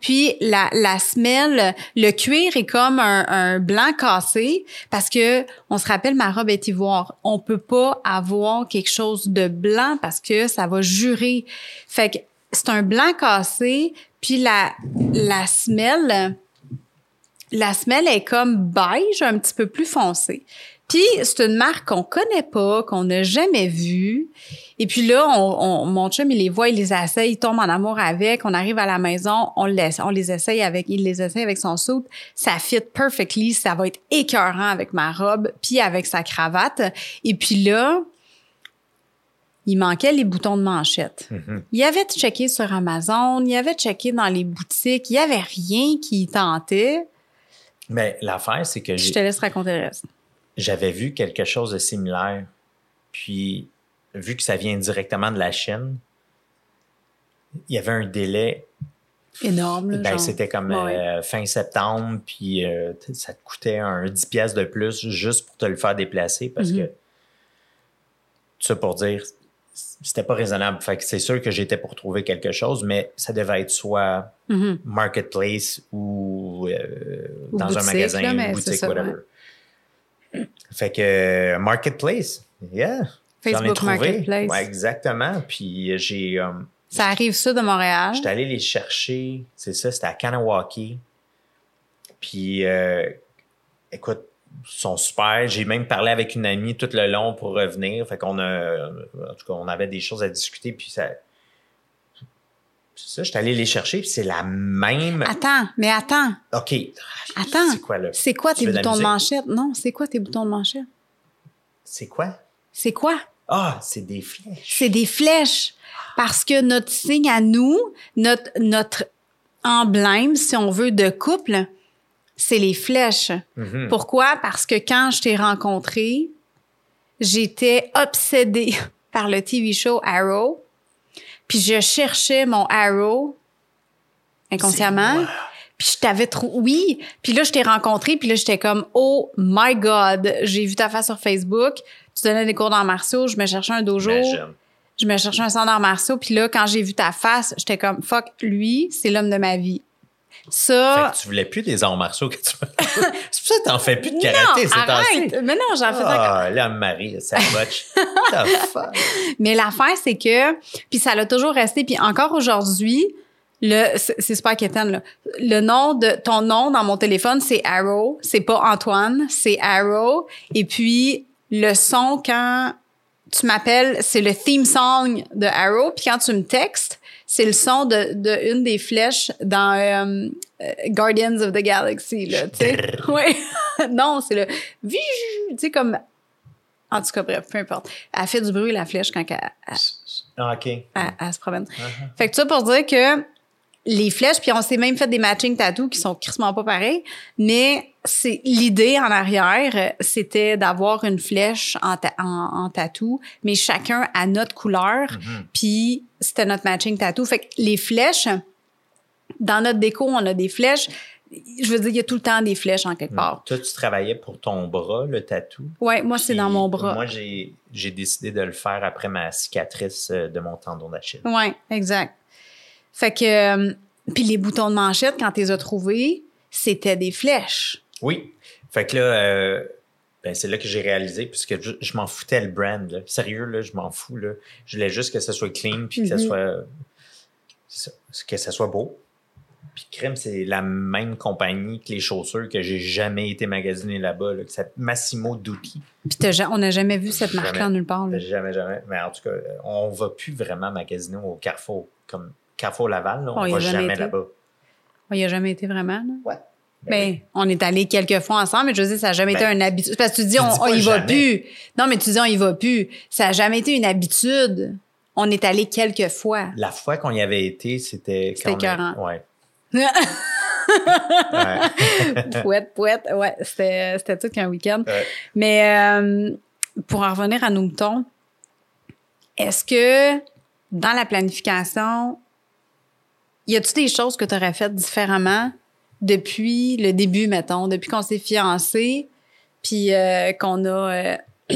Puis la, la semelle, le cuir est comme un, blanc cassé parce que on se rappelle ma robe est ivoire. On peut pas avoir quelque chose de blanc parce que ça va jurer. Fait que c'est un blanc cassé. Puis la la semelle, la semelle est comme beige, un petit peu plus foncé. Puis c'est une marque qu'on connaît pas, qu'on n'a jamais vue. Et puis là, on, on- mon chum, il les voit, il les essaye, il tombe en amour avec. On arrive à la maison, on, laisse, on les essaye avec, il les essaye avec son soupe. Ça fit perfectly, ça va être écœurant avec ma robe, puis avec sa cravate. Et puis là, il manquait les boutons de manchette. Mhm. Il avait checké sur Amazon, il avait checké dans les boutiques, il y avait rien qui tentait. Mais l'affaire, c'est que Je te laisse raconter le reste. j'avais vu quelque chose de similaire. Puis, vu que ça vient directement de la Chine, il y avait un délai. Énorme, Ben, c'était comme Ouais. euh, fin septembre, puis euh, ça te coûtait un 10 pièces de plus juste pour te le faire déplacer parce Mhm. que, tout ça pour dire, c'était pas raisonnable. Fait que c'est sûr que j'étais pour trouver quelque chose, mais ça devait être soit Mhm. marketplace ou, euh, Ou dans un magasin, là, boutique, ça, whatever. Fait que marketplace, yeah. Facebook trouvé. Marketplace. Ouais, exactement. Puis j'ai, euh, Ça arrive ça de Montréal. j'étais allé les chercher. C'est ça, c'était à Kanawaki. Puis, euh, écoute, ils sont super. J'ai même parlé avec une amie tout le long pour revenir. Fait qu'on a, en tout cas, on avait des choses à discuter. Puis ça, c'est ça, j'étais allé les chercher. Puis c'est la même. Attends, mais attends. OK. Attends. C'est quoi, là? C'est quoi tes de boutons de manchette? Non, c'est quoi tes boutons de manchette? C'est quoi? C'est quoi? Ah, c'est des flèches. C'est des flèches. Parce que notre signe à nous, notre, notre emblème, si on veut, de couple, c'est les flèches. Mhm. Pourquoi? Parce que quand je t'ai rencontré, j'étais obsédée par le TV show Arrow. Puis je cherchais mon Arrow inconsciemment. Puis je t'avais trop... Oui. Puis là, je t'ai rencontré. Puis là, j'étais comme, oh my God, j'ai vu ta face sur Facebook. Tu donnais des cours d'arts martiaux. Je me cherchais un dojo. Imagine. Je me cherchais un centre d'arts martiaux. Puis là, quand j'ai vu ta face, j'étais comme, fuck, lui, c'est l'homme de ma vie. Ça... Fait que tu voulais plus des arts martiaux que tu C'est pour ça que t'en fais plus de karaté, c'est arrête! Mais non, j'en fais encore. Ah, là, Marie, ça botche. The fuck? Mais l'affaire, c'est que, puis ça l'a toujours resté, puis encore aujourd'hui, le, c'est c'est super inquiétant, là. Le nom de, ton nom dans mon téléphone, c'est Arrow. C'est pas Antoine, c'est Arrow. Et puis, le son, quand tu m'appelles, c'est le theme song de Arrow. Puis quand tu me textes, c'est le son de, de une des flèches dans euh, euh, Guardians of the Galaxy, là, tu sais. Oui. non, c'est le, tu sais, comme, en tout cas, bref, peu importe. Elle fait du bruit, la flèche, quand elle, elle- Ah, OK. elle- elle se promène. Uh-huh. Fait que ça pour dire que les flèches, puis on s'est même fait des matching tattoos qui sont crissement pas pareils, mais c'est l'idée en arrière, euh, c'était d'avoir une flèche en, ta- en, en tatou, mais chacun à notre couleur, Mm-hmm. puis c'était notre matching tattoo. Fait que les flèches, dans notre déco, on a des flèches. Je veux dire, il y a tout le temps des flèches en quelque part. Toi, tu travaillais pour ton bras, le tatou? Ouais, moi, c'est dans mon bras. Moi, j'ai décidé de le faire après ma cicatrice euh, de mon tendon d'Achille. Ouais, exact. Fait que, euh, puis les boutons de manchette, quand tu les as trouvés, c'était des flèches. Oui. Fait que là, euh, ben, c'est là que j'ai réalisé, puisque je, je m'en foutais le brand. Là. Sérieux, là, je m'en fous. Là. Je voulais juste que ça soit clean, puis que ça Mhm. soit ça, que ça soit beau. Puis crème, c'est la même compagnie que les chaussures que j'ai jamais été magasiné là-bas. Là, que c'est Massimo Dutti. Puis on n'a jamais vu cette marque-là nulle part. Là. Jamais, jamais. Mais en tout cas, on va plus vraiment magasiner au Carrefour. Comme Carrefour Laval, là, on a va jamais jamais là-bas. On y a jamais été vraiment. Là? Ouais. Ben, on est allé quelques fois ensemble, mais je veux dire, ça n'a jamais Ben, été une habitude. Parce que tu dis, on, on y va plus. Non, mais tu dis, on y va plus. Ça n'a jamais été une habitude. On est allé quelques fois. La fois qu'on y avait été, c'était C'était écœurant. Ouais. ouais. pouette, pouette. Ouais, c'était, c'était tout qu'un week-end. Ouais. Mais euh, pour en revenir à nos moutons, est-ce que dans la planification, y a-tu des choses que tu aurais faites différemment depuis le début, mettons, depuis qu'on s'est fiancés, puis euh, qu'on a. euh,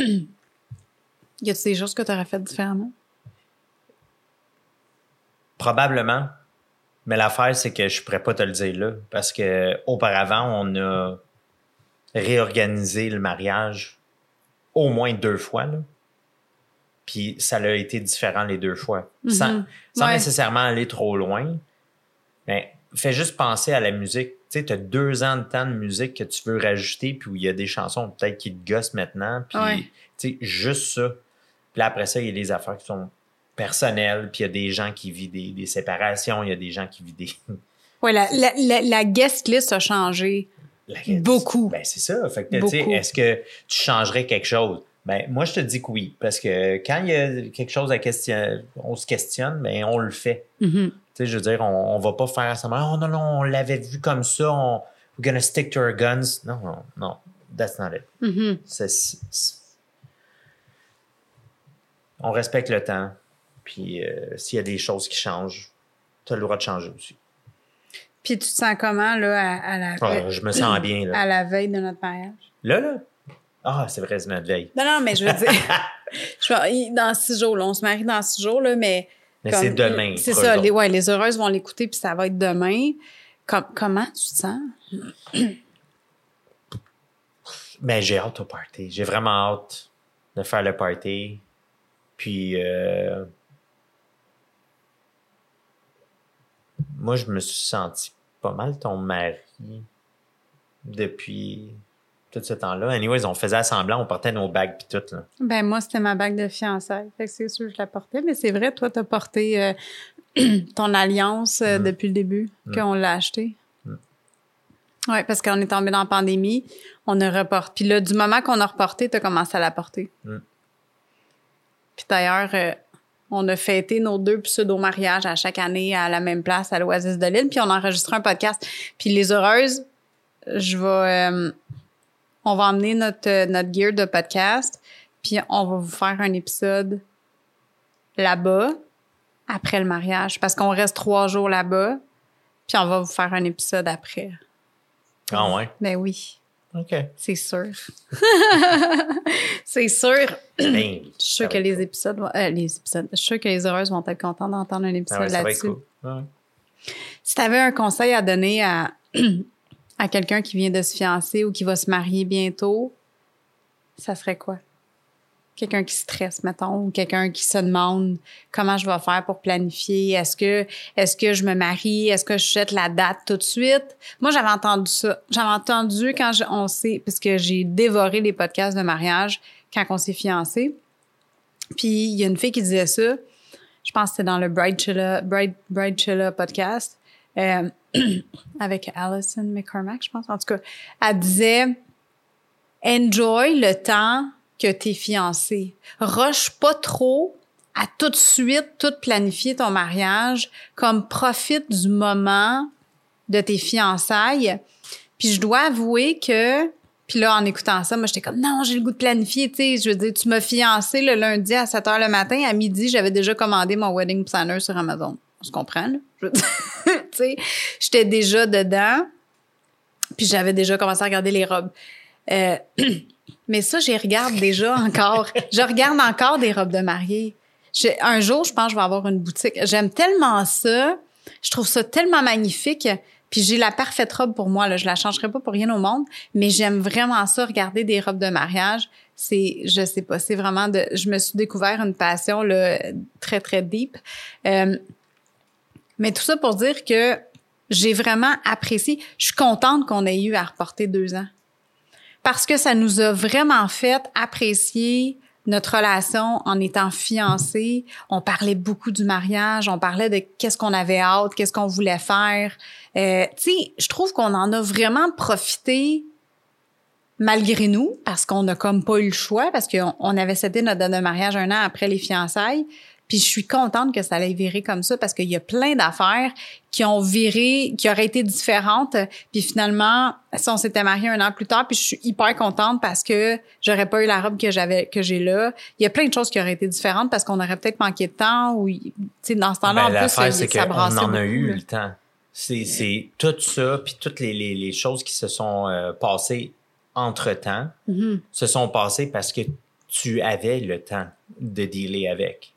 y a-tu des choses que tu aurais faites différemment? Probablement. Mais l'affaire, c'est que je pourrais pas te le dire là. Parce que auparavant, on a réorganisé le mariage au moins deux fois. Là. Puis ça a été différent les deux fois. Sans, Mhm. sans Ouais. nécessairement aller trop loin. Mais fais juste penser à la musique. Tu sais, tu as deux ans de temps de musique que tu veux rajouter, puis où il y a des chansons peut-être qui te gossent maintenant. Puis, Ouais. tu sais, juste ça. Puis là, après ça, il y a des affaires qui sont personnelles, puis il y a des gens qui vivent des, des séparations, il y a des gens qui vivent des. Ouais, la, la, la, la guest list a changé. Beaucoup. Ben, c'est ça. Fait que, tu sais, est-ce que tu changerais quelque chose? Ben, moi, je te dis que oui. Parce que quand il y a quelque chose à question, on se questionne, ben, on le fait. Tu sais, je veux dire, on, on va pas faire ça. Oh non, non, on l'avait vu comme ça. On, we're gonna stick to our guns. Non, non, non. That's not it. Mhm. C'est- c'est- on respecte le temps. Puis euh, s'il y a des choses qui changent, tu as le droit de changer aussi. Puis tu te sens comment, là, à, à la, Ah, je me sens bien, là. à la veille de notre mariage? Là, là? Ah, c'est vrai, c'est notre veille. Non, non, mais je veux dire, je dans six jours, là, on se marie dans six jours, là, mais. Mais c'est demain. C'est ça, les, ouais, les heureuses vont l'écouter, puis ça va être demain. Com- comment tu te sens? Mais j'ai hâte au party. J'ai vraiment hâte de faire le party. Puis, euh, moi, je me suis senti pas mal ton mari depuis tout ce temps-là. Anyways, on faisait semblant, on portait nos bagues puis tout. Là. Ben, moi, c'était ma bague de fiançailles. Fait que c'est sûr que je la portais, mais c'est vrai, toi, t'as porté euh, ton alliance euh, Mm. depuis le début, Mm. qu'on l'a acheté. Mm. Oui, parce qu'on est tombé dans la pandémie, on a reporté. Puis là, du moment qu'on a reporté, t'as commencé à la porter. Mm. Puis d'ailleurs, euh, on a fêté nos deux pseudo-mariages à chaque année à la même place, à l'Oasis de l'île, puis on a enregistré un podcast. Puis les heureuses, je vais... on va emmener notre, euh, notre gear de podcast, puis on va vous faire un épisode là-bas après le mariage parce qu'on reste trois jours là-bas, puis on va vous faire un épisode après. Ah ouais? Ben oui. OK. C'est sûr. c'est sûr. Ben, Je suis sûre que les épisodes, vont- euh, les épisodes, je suis sûre que les heureuses vont être contentes d'entendre un Ah épisode ouais, là-dessus. cool. Ouais. Si tu avais un conseil à donner à, à quelqu'un qui vient de se fiancer ou qui va se marier bientôt, ça serait quoi? Quelqu'un qui stresse, mettons, ou quelqu'un qui se demande comment je vais faire pour planifier. Est-ce que, est-ce que je me marie? Est-ce que je jette la date tout de suite? Moi, j'avais entendu ça. J'avais entendu quand je- on s'est, parce que j'ai dévoré les podcasts de mariage quand on s'est fiancés. Puis, il y a une fille qui disait ça. Je pense que c'était dans le Bride Chilla, Bride, Bride Chilla podcast euh, avec Alison McCormack, je pense. En tout cas, elle disait Enjoy le temps que t'es fiancé. Rush pas trop à tout de suite, tout planifier ton mariage, comme profite du moment de tes fiançailles. Puis je dois avouer que, puis là, en écoutant ça, moi, j'étais comme, non, j'ai le goût de planifier, tu sais. Je veux dire, tu m'as fiancé le lundi à 7 h le matin. À midi, j'avais déjà commandé mon wedding planner sur Amazon. On se comprend, là? Sais, j'étais déjà dedans. Puis j'avais déjà commencé à regarder les robes. Euh, mais ça, j'y regarde déjà encore. je regarde encore des robes de mariée. Un jour, je pense que je vais avoir une boutique. J'aime tellement ça. Je trouve ça tellement magnifique. Puis j'ai la parfaite robe pour moi. Là. Je la changerai pas pour rien au monde. Mais j'aime vraiment ça, regarder des robes de mariage. C'est, je sais pas, c'est vraiment de... Je me suis découvert une passion très, très deep. Euh, mais tout ça pour dire que j'ai vraiment apprécié. Je suis contente qu'on ait eu à reporter deux ans. Parce que ça nous a vraiment fait apprécier notre relation en étant fiancés. On parlait beaucoup du mariage, on parlait de qu'est-ce qu'on avait hâte, qu'est-ce qu'on voulait faire. Euh, tu sais, je trouve qu'on en a vraiment profité malgré nous, parce qu'on n'a comme pas eu le choix, parce qu'on on avait cédé notre date de mariage un an après les fiançailles. Puis je suis contente que ça allait virer comme ça parce qu'il y a plein d'affaires qui ont viré, qui auraient été différentes. Puis finalement, si on s'était marié un an plus tard, puis je suis hyper contente parce que j'aurais pas eu la robe que j'avais, que j'ai là. Il y a plein de choses qui auraient été différentes parce qu'on aurait peut-être manqué de temps ou, tu sais, dans ce temps-là, Ben, en plus, c'est ça brassait en a eu là. le temps. C'est c'est tout ça, puis toutes les, les- les choses qui se sont euh, passées entre-temps Mhm. se sont passées parce que tu avais le temps de dealer avec.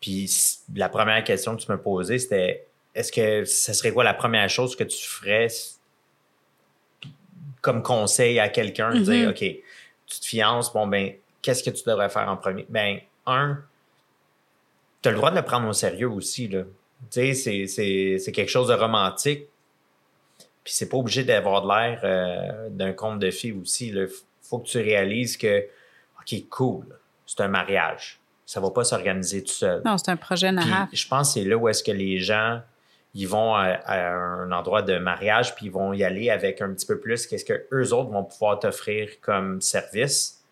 Puis la première question que tu me posais, c'était est-ce que ce serait quoi la première chose que tu ferais comme conseil à quelqu'un de dire Mhm. OK, tu te fiances, bon ben, qu'est-ce que tu devrais faire en premier? Ben, un, tu as le droit de le prendre au sérieux aussi, là. Tu sais, c'est- c'est c'est quelque chose de romantique. Puis c'est pas obligé d'avoir de l'air euh, d'un conte de fées aussi. Il faut que tu réalises que, OK, cool, c'est un mariage. Ça va pas s'organiser tout seul. Non, c'est un projet narraf. je pense que c'est là où est-ce que les gens ils vont à, à un endroit de mariage puis ils vont y aller avec un petit peu plus qu'est-ce que eux autres vont pouvoir t'offrir comme service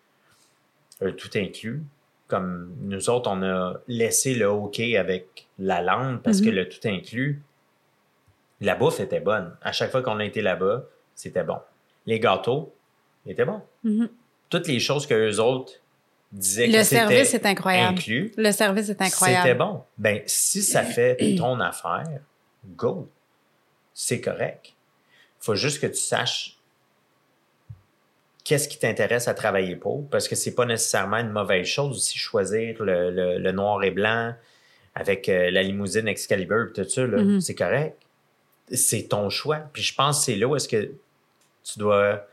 euh, tout inclus comme nous autres on a laissé le OK avec la langue parce que Mhm. le tout inclus la bouffe était bonne à chaque fois qu'on a été là-bas c'était bon les gâteaux étaient bons Mhm. toutes les choses que eux autres disaient Le que service est incroyable. inclus Le service est incroyable. c'était bon. Ben, si ça fait ton affaire, go. C'est correct. faut juste que tu saches qu'est-ce qui t'intéresse à travailler pour, parce que c'est pas nécessairement une mauvaise chose aussi choisir le, le- le noir et blanc avec euh, la limousine Excalibur et tout ça, là. Mhm. c'est correct. C'est ton choix. Puis je pense que c'est là où est-ce que tu dois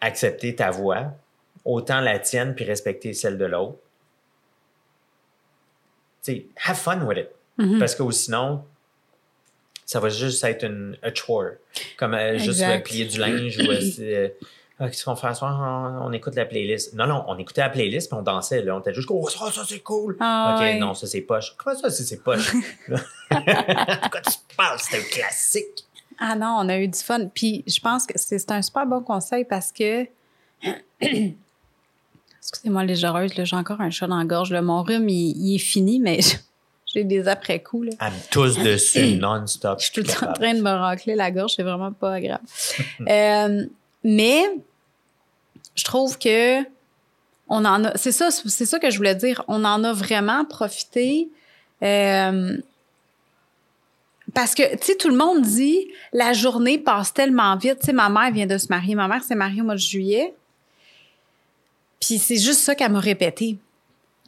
accepter ta voix, autant la tienne, puis respecter celle de l'autre. Tu sais, have fun with it. Mhm. Parce que sinon, ça va juste être une a chore. Comme euh, juste euh, plier du linge ou euh, euh, Ah, qu'est-ce qu'on fait ce soir? On, on écoute la playlist. Non, non, on écoutait la playlist puis on dansait. Là. On était juste, oh, ça, ça c'est cool. Ah, ok, non, ça c'est poche. Comment ça, c'est poche? De quoi tu parles? C'est un classique. Ah non, on a eu du fun. Puis je pense que c'est c'est un super bon conseil parce que. Excusez-moi, les j'ai encore un chat dans la gorge. là. Mon rhume, il, il est fini, mais j'ai des après-coups. Elle me tousse dessus non-stop. Je suis tout le temps en train de me racler la gorge, c'est vraiment pas agréable. Euh, mais je trouve que on en a, c'est ça, c'est ça que je voulais dire. On en a vraiment profité. Euh, parce que, tu sais, tout le monde dit, la journée passe tellement vite. Tu sais, ma mère vient de se marier. Ma mère s'est mariée au mois de juillet. Puis c'est juste ça qu'elle m'a répété.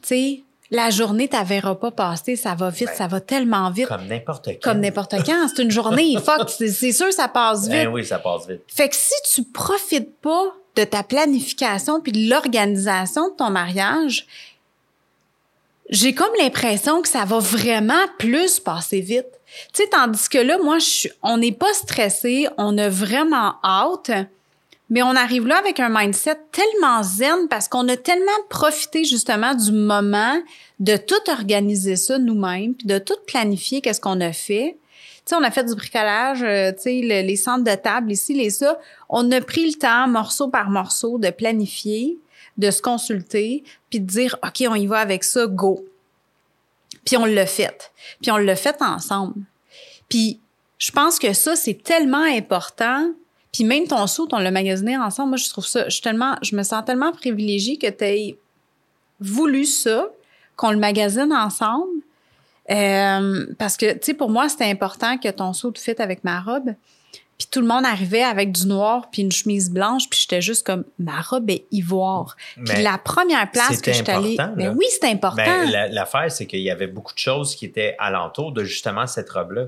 Tu sais, la journée, tu verras pas passer, ça va vite, Ben, ça va tellement vite. Comme n'importe quand. Comme n'importe quand. C'est une journée, fuck, c'est sûr ça passe vite. Ben oui, ça passe vite. Fait que si tu profites pas de ta planification puis de l'organisation de ton mariage, j'ai comme l'impression que ça va vraiment plus passer vite. Tu sais, tandis que là, moi, je suis, on n'est pas stressé, on a vraiment hâte, mais on arrive là avec un mindset tellement zen parce qu'on a tellement profité justement du moment de tout organiser ça nous-mêmes, puis de tout planifier qu'est-ce qu'on a fait. Tu sais, on a fait du bricolage, euh, tu sais, le- les centres de table ici, les ça. On a pris le temps, morceau par morceau, de planifier, de se consulter, puis de dire, OK, on y va avec ça, go. Puis on l'a fait. Puis on l'a fait ensemble. Puis je pense que ça, c'est tellement important. Puis même ton saut, on l'a magasiné ensemble. Moi, je trouve ça, je tellement, je me sens tellement privilégiée que tu aies voulu ça, qu'on le magasine ensemble. Euh, parce que, tu sais, pour moi, c'était important que ton saut fit avec ma robe. Puis tout le monde arrivait avec du noir puis une chemise blanche, puis j'étais juste comme ma robe est ivoire. Puis la première place que je suis allée, là. oui, c'est important. Ben, la- l'affaire, c'est qu'il y avait beaucoup de choses qui étaient alentour de justement cette robe-là.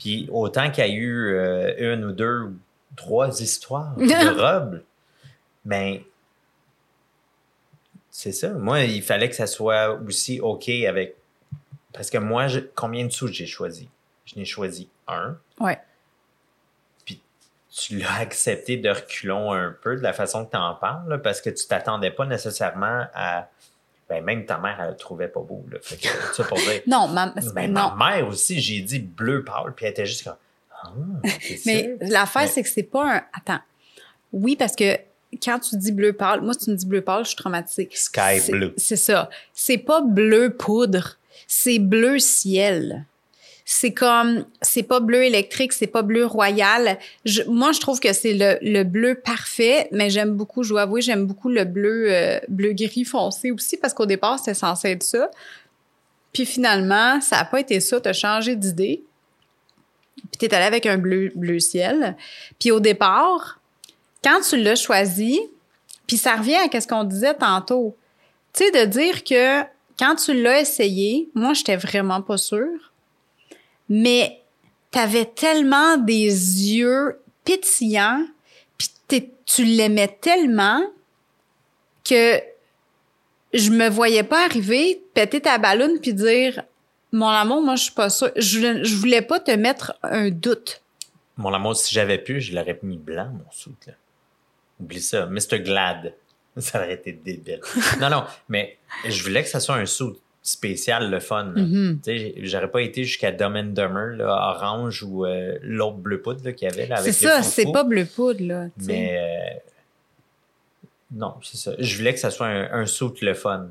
Puis autant qu'il y a eu euh, une ou deux trois histoires de robes, mais c'est ça. Moi, il fallait que ça soit aussi OK avec. Parce que moi, je- combien de sous j'ai choisi? Je n'ai choisi un. Ouais. Puis tu l'as accepté de reculons un peu de la façon que tu en parles, là, parce que tu t'attendais pas nécessairement à. Ben, même ta mère, elle le trouvait pas beau. Là. Fait que, ça pour dire. Non, ma, Ben, non. ma mère aussi, j'ai dit bleu pâle, puis elle était juste comme. Ah, Mais l'affaire, Mais- c'est que c'est pas un. Attends. Oui, parce que quand tu dis bleu pâle, moi, si tu me dis bleu pâle, je suis traumatisée. Sky blue. C'est ça. C'est pas bleu poudre, c'est bleu ciel. C'est comme, c'est pas bleu électrique, c'est pas bleu royal. Je- moi, je trouve que c'est le, le bleu parfait, mais j'aime beaucoup, je dois avouer, j'aime beaucoup le bleu, euh, bleu gris foncé aussi parce qu'au départ, c'était censé être ça. Puis finalement, ça a pas été ça, t'as changé d'idée. Puis t'es allé avec un bleu, ciel. Puis au départ, quand tu l'as choisi, puis ça revient à ce qu'on disait tantôt. Tu sais, de dire que quand tu l'as essayé, moi, j'étais vraiment pas sûre, mais t'avais tellement des yeux pétillants, puis tu l'aimais tellement que je me voyais pas arriver, péter ta balloune, puis dire mon amour, moi, je suis pas sûre. Je, je voulais pas te mettre un doute. Mon amour, si j'avais pu, je l'aurais mis blanc, mon soute. Là. Oublie ça. Mr. Glad. Ça aurait été débile. non, non, mais je voulais que ça soit un saut spécial, le fun. Tu sais, J'aurais pas été jusqu'à Dumb and Dumber, là, orange ou euh, l'autre bleu poudre qu'il y avait. là, C'est ça, c'est pas bleu poudre, là. Mais euh, non, c'est ça. Je voulais que ça soit un, un saut le fun.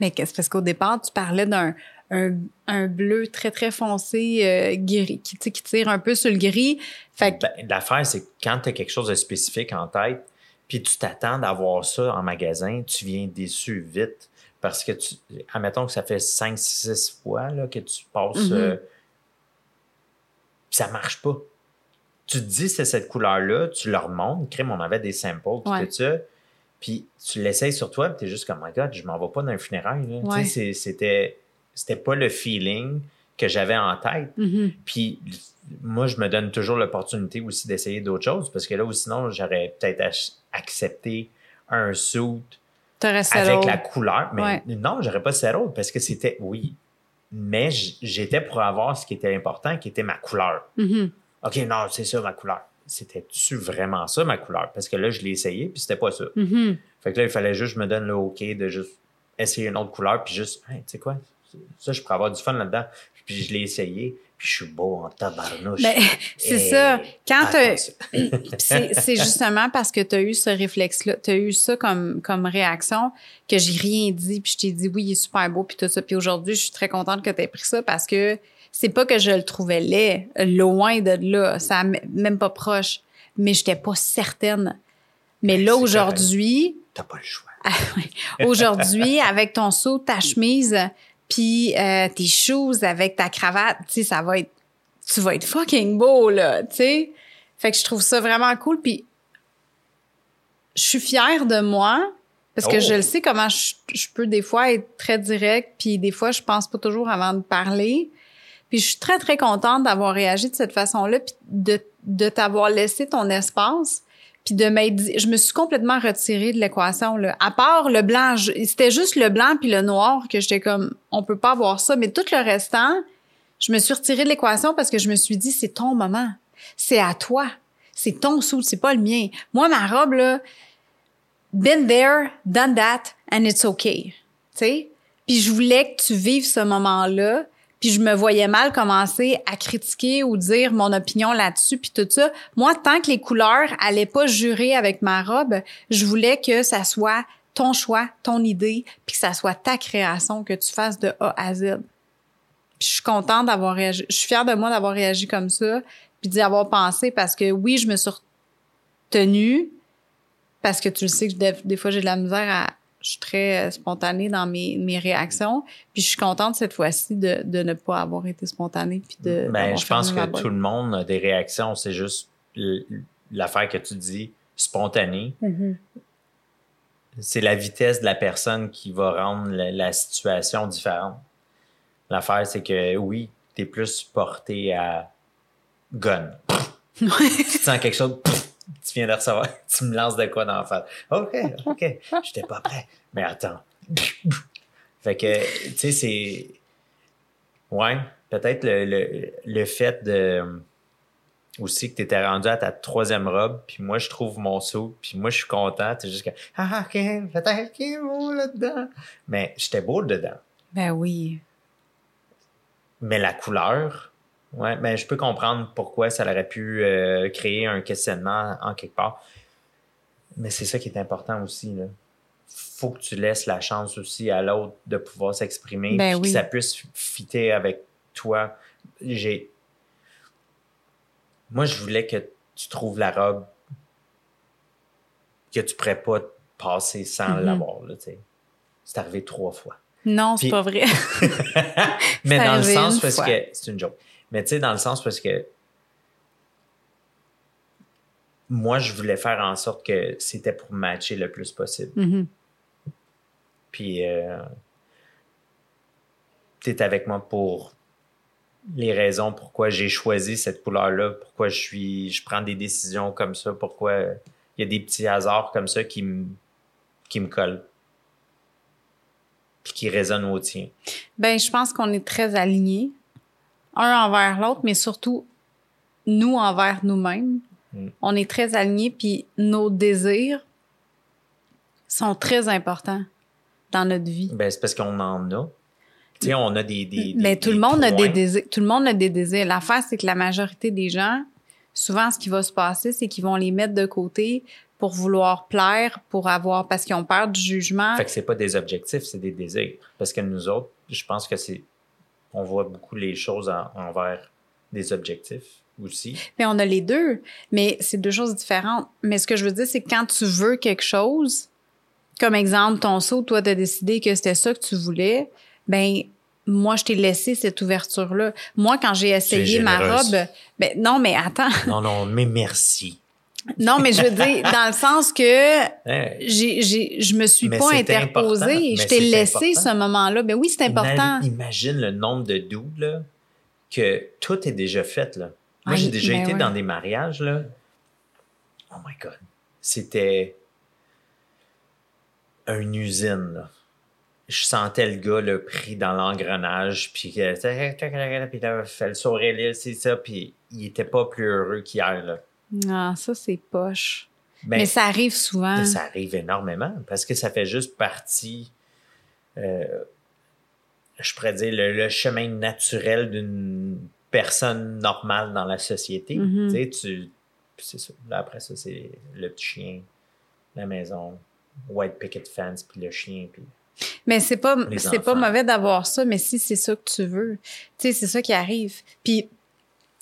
Mais qu'est-ce parce qu'au départ, tu parlais d'un un, un bleu très, très foncé, euh, gris, qui, tire un peu sur le gris. Fait que, Ben, L'affaire, c'est que quand tu as quelque chose de spécifique en tête, puis tu t'attends d'avoir ça en magasin, tu viens déçu vite. Parce que, tu, admettons que ça fait 5, 6 fois là, que tu passes. Euh, puis ça marche pas. Tu te dis c'est cette couleur-là, tu leur montres, crème, on avait des samples, Ouais. tout ça. Puis tu l'essayes sur toi, puis tu es juste comme, my God, je m'en vais pas funérail. Tu sais, Ouais. c'est- C'était, c'était pas le feeling que j'avais en tête. mhm. Puis moi, je me donne toujours l'opportunité aussi d'essayer d'autres choses parce que là, ou sinon, j'aurais peut-être accepté un suit avec la couleur. Mais Ouais. non, j'aurais pas settled parce que c'était, oui. Mais j'étais pour avoir ce qui était important, qui était ma couleur. Mhm. OK, non, c'est ça ma couleur. C'était-tu vraiment ça ma couleur? Parce que là, je l'ai essayé, puis c'était pas ça. Mhm. Fait que là, il fallait juste que je me donne le OK de juste essayer une autre couleur, puis juste, Hey, tu sais quoi, ça, je pourrais avoir du fun là-dedans. Puis je l'ai essayé, puis je suis beau en tabarnouche. Ben, c'est Hey, ça. Quand c'est justement parce que tu as eu ce réflexe-là, tu as eu ça comme, comme réaction que j'ai rien dit, puis je t'ai dit oui, il est super beau, puis tout ça. Puis aujourd'hui, je suis très contente que tu aies pris ça parce que c'est pas que je le trouvais laid, loin de là, ça même pas proche, mais j'étais pas certaine. Mais là, C'est aujourd'hui, T'as pas le choix. Ah. Aujourd'hui, avec ton saut, ta chemise, puis euh, tes shoes avec ta cravate, tu sais, ça va être, tu vas être fucking beau là, tu sais. Fait que je trouve ça vraiment cool, puis je suis fière de moi parce que Oh. je le sais comment je, je peux des fois être très direct, puis des fois je pense pas toujours avant de parler. Puis je suis très très contente d'avoir réagi de cette façon-là, puis de, de t'avoir laissé ton espace, puis de dit, je me suis complètement retirée de l'équation là. À part le blanc, c'était juste le blanc puis le noir que j'étais comme, on peut pas avoir ça, mais tout le restant, je me suis retirée de l'équation parce que je me suis dit, c'est ton moment, c'est à toi, c'est ton sou, c'est pas le mien. Moi ma robe là, been there, done that, and it's okay. Tu sais? Puis je voulais que tu vives ce moment-là. Puis je me voyais mal commencer à critiquer ou dire mon opinion là-dessus, puis tout ça. Moi, tant que les couleurs allaient pas jurer avec ma robe, je voulais que ça soit ton choix, ton idée, puis que ça soit ta création, que tu fasses de A à Z. Puis je suis contente d'avoir réagi. Je suis fière de moi d'avoir réagi comme ça, puis d'y avoir pensé parce que oui, je me suis retenue, parce que tu le sais que des, des fois j'ai de la misère à je suis très euh, spontanée dans mes, mes réactions puis je suis contente cette fois-ci de, de ne pas avoir été spontanée puis de Ben, je pense que tout le monde a des réactions. C'est juste l'affaire que tu dis, spontanée. Mhm. C'est la vitesse de la personne qui va rendre la, la situation différente. L'affaire, c'est que oui, tu es plus porté à gun. tu sens quelque chose, tu viens de recevoir, tu me lances de quoi dans la face. OK, OK, j'étais pas prêt. Mais attends. fait que, tu sais, c'est. Ouais, peut-être le, le, le fait de. Aussi que tu étais rendu à ta troisième robe, puis moi je trouve mon saut, puis moi je suis content, t'es juste que Ah, ok, peut-être qu'il est beau là-dedans. Mais j'étais beau dedans. ben oui Mais la couleur, ouais, mais je peux comprendre pourquoi ça aurait pu euh, créer un questionnement en quelque part. Mais c'est ça qui est important aussi. Là. Faut que tu laisses la chance aussi à l'autre de pouvoir s'exprimer, Ben oui. que ça puisse fitter avec toi. J'ai. Moi, je voulais que tu trouves la robe que tu pourrais pas passer sans l'avoir. là, tu sais. C'est arrivé trois fois. non c'est Puis- pas vrai Mais dans le sens parce fois. que c'est une joke. Mais tu sais, dans le sens parce que moi, je voulais faire en sorte que c'était pour matcher le plus possible. Mhm. Puis euh, tu es avec moi pour les raisons pourquoi j'ai choisi cette couleur-là, pourquoi je suis, je prends des décisions comme ça, pourquoi il y a des petits hasards comme ça qui me qui me collent. Puis qui résonnent au tien. Ben, je pense qu'on est très alignés, un envers l'autre, mais surtout nous envers nous-mêmes. Mm. On est très alignés, puis nos désirs sont très importants dans notre vie. Ben, c'est parce qu'on en a. Tu sais, on a des. des, Mais des- tout le monde a des désirs. Tout le monde a des désirs. L'affaire, c'est que la majorité des gens, souvent, ce qui va se passer, c'est qu'ils vont les mettre de côté pour vouloir plaire, pour avoir, parce qu'ils ont peur du jugement. Fait que c'est pas des objectifs, c'est des désirs. Parce que nous autres, je pense que c'est. On voit beaucoup les choses en- envers des objectifs aussi. Mais on a les deux, mais c'est deux choses différentes. Mais ce que je veux dire, c'est que quand tu veux quelque chose, comme exemple, ton saut, toi, t'as décidé que c'était ça que tu voulais, ben moi, je t'ai laissé cette ouverture-là. Moi, quand j'ai essayé ma robe, ben non, mais attends. Non, non, mais merci. Non, mais je veux dire, dans le sens que Hein? j'ai, j'ai, je me suis Mais pas interposée. Je t'ai laissé important. ce moment-là. Ben oui, c'est important. Ima- Imagine le nombre de là, que tout est déjà fait, là. Moi, Ah, j'ai déjà ben été dans des mariages, là. Oh my God. C'était une usine, là. Je sentais le gars, là, pris dans l'engrenage, puis là, fait le sourire, c'est ça, puis il était pas plus heureux qu'hier, là. Ah, ça, c'est poche. Ben, Mais ça arrive souvent. ça arrive énormément parce que ça fait juste partie, euh, je pourrais dire, le, le chemin naturel d'une personne normale dans la société. Mhm. Tu sais, tu. C'est ça. Là, après ça, c'est le petit chien, la maison, white picket fence, puis le chien, puis. Mais c'est pas c'est pas mauvais d'avoir ça, mais si c'est ça que tu veux, tu sais, c'est ça qui arrive. Puis,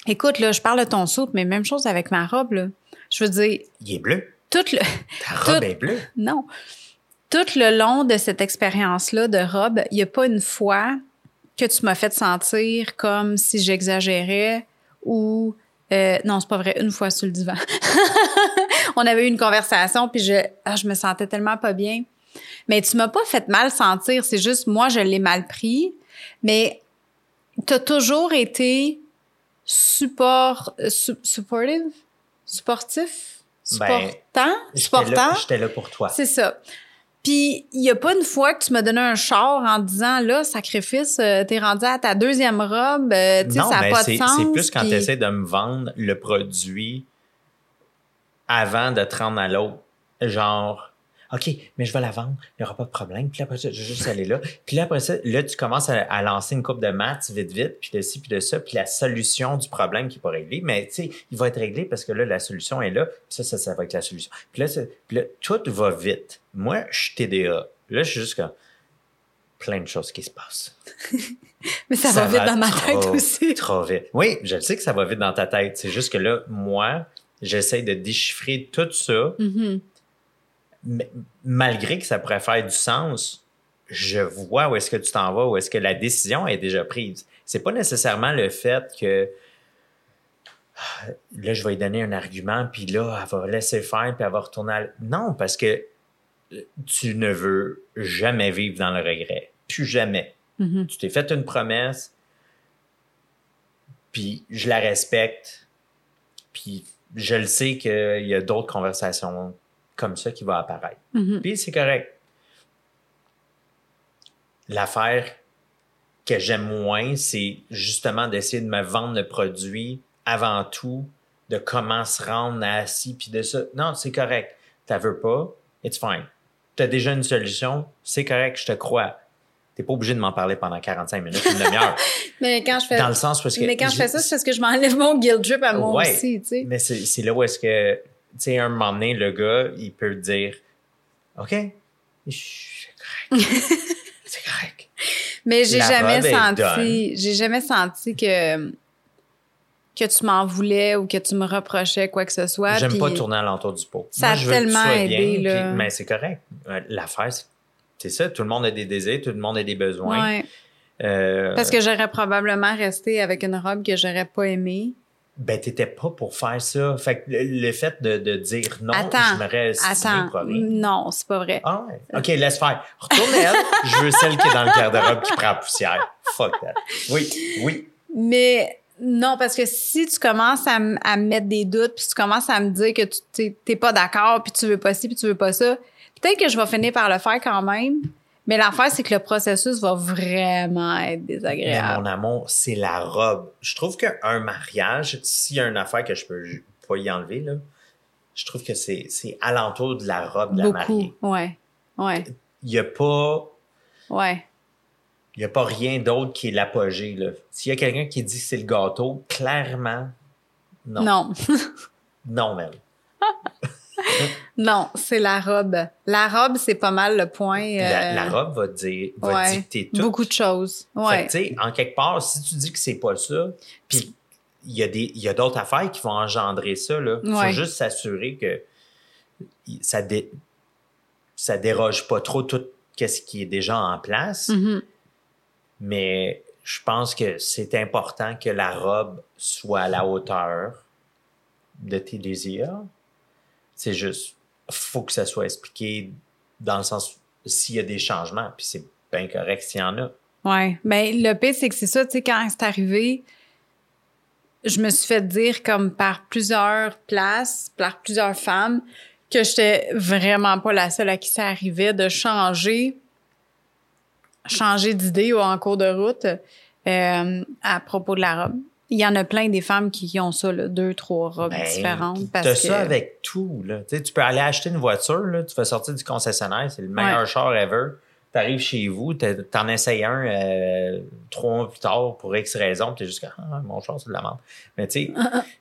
écoute, là, je parle de ton saut, mais même chose avec ma robe, là. Je veux dire, Il est bleu. tout le... Ta robe Tout- est bleue. Non. tout le long de cette expérience-là de robe, il n'y a pas une fois que tu m'as fait sentir comme si j'exagérais ou euh, non, c'est pas vrai, une fois sur le divan. On avait eu une conversation puis je ah, je me sentais tellement pas bien. Mais tu m'as pas fait mal sentir, c'est juste moi je l'ai mal pris, mais tu as toujours été support euh, supportive, sportif, Ben, supportant, supportant. J'étais là pour toi. C'est ça. Puis, il n'y a pas une fois que tu m'as donné un char en disant, là, sacrifice, euh, t'es rendu à ta deuxième robe, euh, tu sais, ça n'a mais pas de sens. c'est plus quand puis- tu essaies de me vendre le produit avant de te rendre à l'autre. Genre, OK, mais je vais la vendre, il n'y aura pas de problème. Puis là, après ça, je vais juste aller là. Puis là, après ça, là, tu commences à, à lancer une coupe de maths vite, vite, puis de ci, puis de ça, puis la solution du problème qui n'est pas réglé. Mais tu sais, il va être réglé parce que là, la solution est là, puis ça, ça, ça va être la solution. Puis là, puis là, tout va vite. Moi, je suis TDA. Là, je suis juste comme plein de choses qui se passent. Mais ça, va vite dans ma trop, tête aussi. Trop vite. Oui, je sais que ça va vite dans ta tête. C'est juste que là, moi, j'essaie de déchiffrer tout ça, Mhm. Mais malgré que ça pourrait faire du sens, je vois où est-ce que tu t'en vas, où est-ce que la décision est déjà prise. C'est pas nécessairement le fait que ah, là, je vais lui donner un argument, puis là, elle va laisser faire, puis elle va retourner à... Non, parce que euh, tu ne veux jamais vivre dans le regret. Plus jamais. Mhm. Tu t'es fait une promesse, puis je la respecte, puis je le sais qu'il y a d'autres conversations comme ça qui vont apparaître. Mhm. Puis c'est correct. L'affaire que j'aime moins, c'est justement d'essayer de me vendre le produit avant tout, de comment se rendre à ci, puis de ça. Non, c'est correct. T'as veux pas, it's fine. T'as déjà une solution, c'est correct, je te crois. T'es pas obligé de m'en parler pendant 45 minutes, une demi-heure. Mais quand je fais, Dans le sens parce que. mais quand je fais ça, c'est parce que je m'enlève mon guilt trip à moi Ouais. aussi, tu sais. Mais c'est là où est-ce que, sais, un moment donné, le gars, il peut dire OK, c'est correct. c'est correct. Mais j'ai jamais senti, j'ai jamais senti que que tu m'en voulais ou que tu me reprochais quoi que ce soit. J'aime pas tourner à l'entour du pot. Ça Moi, a je veux que tu tellement sois aidé, bien, là. puis- mais c'est correct. Euh, L'affaire, c'est- c'est ça. Tout le monde a des désirs, tout le monde a des besoins. Ouais. Euh, Parce que j'aurais probablement resté avec une robe que j'aurais pas aimée. Ben, t'étais pas pour faire ça. Fait que le, fait de, de dire non, Attends, je m'aurais stylé Attends, pour rien. non, c'est pas vrai. Ah ouais? OK, laisse faire. Retourne elle. Je veux celle qui est dans le garde-robe qui prend la poussière. Fuck that. Oui, oui. Mais non, parce que si tu commences à, me mettre des doutes, puis tu commences à me dire que tu t'es- t'es pas d'accord, puis tu veux pas ci, puis tu veux pas ça, peut-être que je vais finir par le faire quand même. Mais l'affaire, c'est que le processus va vraiment être Mais désagréable. mon amour, c'est la robe. Je trouve qu'un mariage, s'il y a une affaire que je peux pas y enlever, là, je trouve que c'est c'est alentour de la robe de la mariée. Beaucoup. Ouais. Ouais. Il n'y a pas. Ouais. Il y a pas rien d'autre qui est l'apogée. là. S'il y a quelqu'un qui dit que c'est le gâteau, clairement, non. Non, Non. même. Non, c'est la robe. La robe, c'est pas mal le point. La, euh, la robe va, dire, va ouais. dicter tout. Beaucoup de choses. Fait que, en quelque part, si tu dis que c'est pas ça, puis il y a des il y a d'autres affaires qui vont engendrer ça là. Faut Ouais. juste s'assurer que ça dé, ça déroge pas trop tout ce qui est déjà en place, Mhm. mais je pense que c'est important que la robe soit à la hauteur de tes désirs. C'est juste faut que ça soit expliqué dans le sens s'il y a des changements, puis c'est bien correct s'il y en a. Ouais. Mais le pire, c'est que c'est ça, tu sais, quand c'est arrivé, je me suis fait dire comme par plusieurs places, par plusieurs femmes, que j'étais vraiment pas la seule à qui ça arrivait de changer, changer d'idée ou en cours de route euh, à propos de la robe. Il y en a plein des femmes qui, ont ça, là, deux, trois robes Ben, différentes. T'as que, ça avec tout. Là. Tu, sais, tu peux aller acheter une voiture, là, tu vas sortir du concessionnaire, c'est le meilleur Ouais. char ever. Tu arrives chez vous, t'en essayes un euh, trois mois plus tard pour X raison, tu es juste ah, mon char, c'est de la merde. Mais tu sais,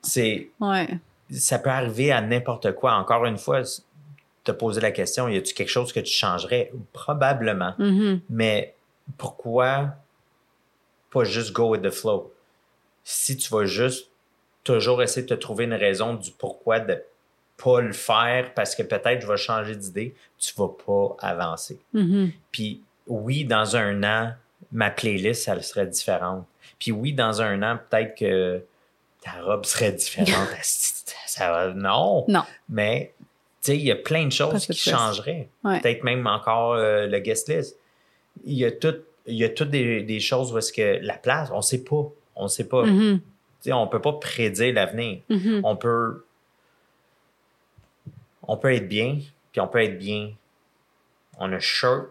c'est, Ouais. ça peut arriver à n'importe quoi. Encore une fois, te poser la question, y a-tu quelque chose que tu changerais? Probablement. Mhm. Mais pourquoi pas juste go with the flow? Si tu vas juste toujours essayer de te trouver une raison du pourquoi de pas le faire parce que peut-être je vais changer d'idée, tu vas pas avancer. Mhm. Puis oui, dans un an, ma playlist, elle serait différente. Puis oui, dans un an, peut-être que ta robe serait différente. ça va, non. Non. Mais, tu sais, il y a plein de choses qui changeraient. Ouais. Peut-être même encore euh, le guest list. Il y a tout, il y a toutes des, des choses où est-ce que la place, on sait pas. On sait pas. Mhm. Tu sais, on peut pas prédire l'avenir. Mhm. On peut, on peut être bien, puis on peut être bien on a short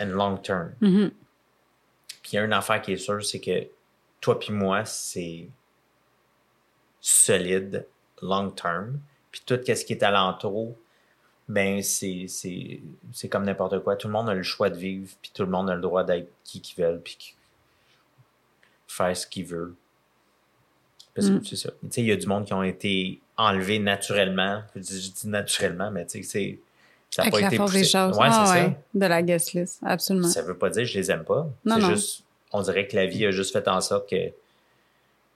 and long term. Mhm. Puis il y a une affaire qui est sûre, c'est que toi puis moi, c'est solide, long term. Puis tout ce qui est alentour, ben c'est, comme n'importe quoi. Tout le monde a le choix de vivre, puis tout le monde a le droit d'être qui qu'ils veulent, puis qui- faire ce qu'ils veulent. Parce que Mm. c'est ça. Tu sais, il y a du monde qui ont été enlevés naturellement. Je dis, je dis naturellement, mais tu sais, c'est- ça n'a pas la été force poussé. des choses. Ouais, Ah c'est ouais, ça. De la guest list, absolument. Ça veut pas dire que je les aime pas. Non, c'est juste, on dirait que la vie a juste fait en sorte que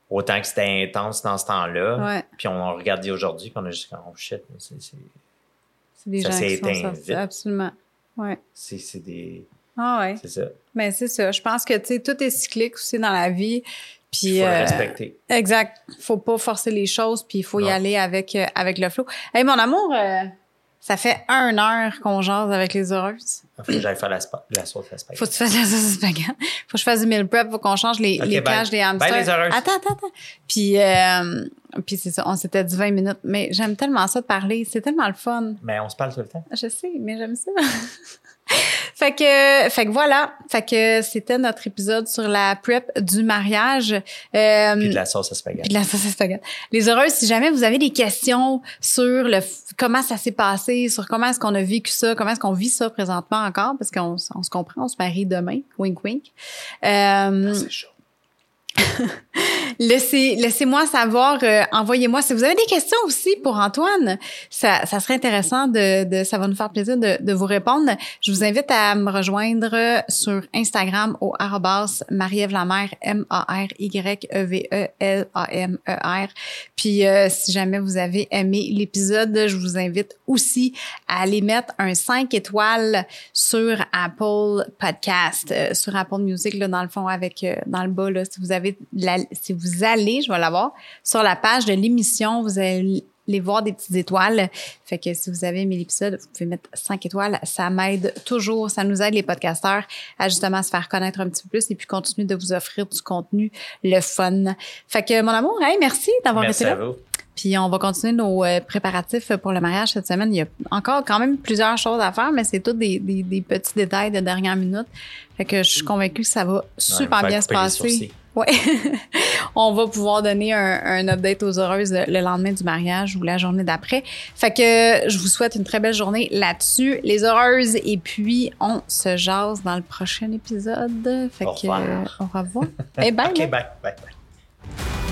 autant que c'était intense dans ce temps-là, puis on a regardé aujourd'hui, puis on a juste oh shit, c'est, c'est, des Ça gens qui sont sortis. Absolument. Ouais. c'est des. Ah ouais. C'est ça. Mais c'est ça. Je pense que, tu sais, tout est cyclique aussi dans la vie. Puis, Il faut euh, respecter. Exact. Faut pas forcer les choses, puis il faut y aller avec, euh, avec le flow. Hey, mon amour, euh, ça fait une heure qu'on jase avec les heureuses. Il faut que j'aille faire la, spa- la sauce à spaghetti. Faut que tu fasses la sauce spaghetti. Faut que je fasse du meal prep. Faut qu'on change les, Ok, les cages des hamsters. les heureuses. Attends, attends, attends. Puis, euh, puis c'est ça. On s'était dit 20 minutes. Mais j'aime tellement ça de parler. C'est tellement le fun. Mais on se parle tout le temps. Je sais, mais j'aime ça. fait que, fait que voilà. Fait que c'était notre épisode sur la prep du mariage. Euh, Puis de la sauce à puis spaghetti. de la sauce à spaghetti. Les heureuses, si jamais vous avez des questions sur le comment ça s'est passé, sur comment est-ce qu'on a vécu ça, comment est-ce qu'on vit ça présentement encore, parce qu'on on se comprend, on se marie demain, wink wink. Euh, C'est chaud. laissez, laissez-moi savoir, euh, envoyez-moi si vous avez des questions aussi pour Antoine. Ça, serait intéressant de, de, ça va nous faire plaisir de, vous répondre. Je vous invite à me rejoindre sur Instagram au arrobas Marie-Ève Lamère, M-A-R-Y-E-V-E-L-A-M-E-R. Puis, euh, si jamais vous avez aimé l'épisode, je vous invite aussi à aller mettre un 5 étoiles sur Apple Podcast, euh, sur Apple Music, là, dans le fond, avec, dans le bas, là, si vous avez, la- si vous allez, je vais l'avoir, sur la page de l'émission, vous allez les voir des petites étoiles. Fait que si vous avez aimé l'épisode, vous pouvez mettre 5 étoiles. Ça m'aide toujours. Ça nous aide, les podcasteurs, à justement se faire connaître un petit peu plus et puis continuer de vous offrir du contenu, le fun. Fait que, mon amour, hey, merci d'avoir Merci été à là. vous. Puis on va continuer nos euh, préparatifs pour le mariage cette semaine. Il y a encore quand même plusieurs choses à faire, mais c'est tous des, des, des petits détails de dernière minute. Fait que je suis convaincue que ça va super bien se passer. Ouais. on va pouvoir donner un, un update aux heureuses le lendemain du mariage ou la journée d'après. Fait que je vous souhaite une très belle journée là-dessus, les heureuses. Et puis, on se jase dans le prochain épisode. Fait Au que, revoir. au revoir. Et bye. OK, là. bye. bye, bye.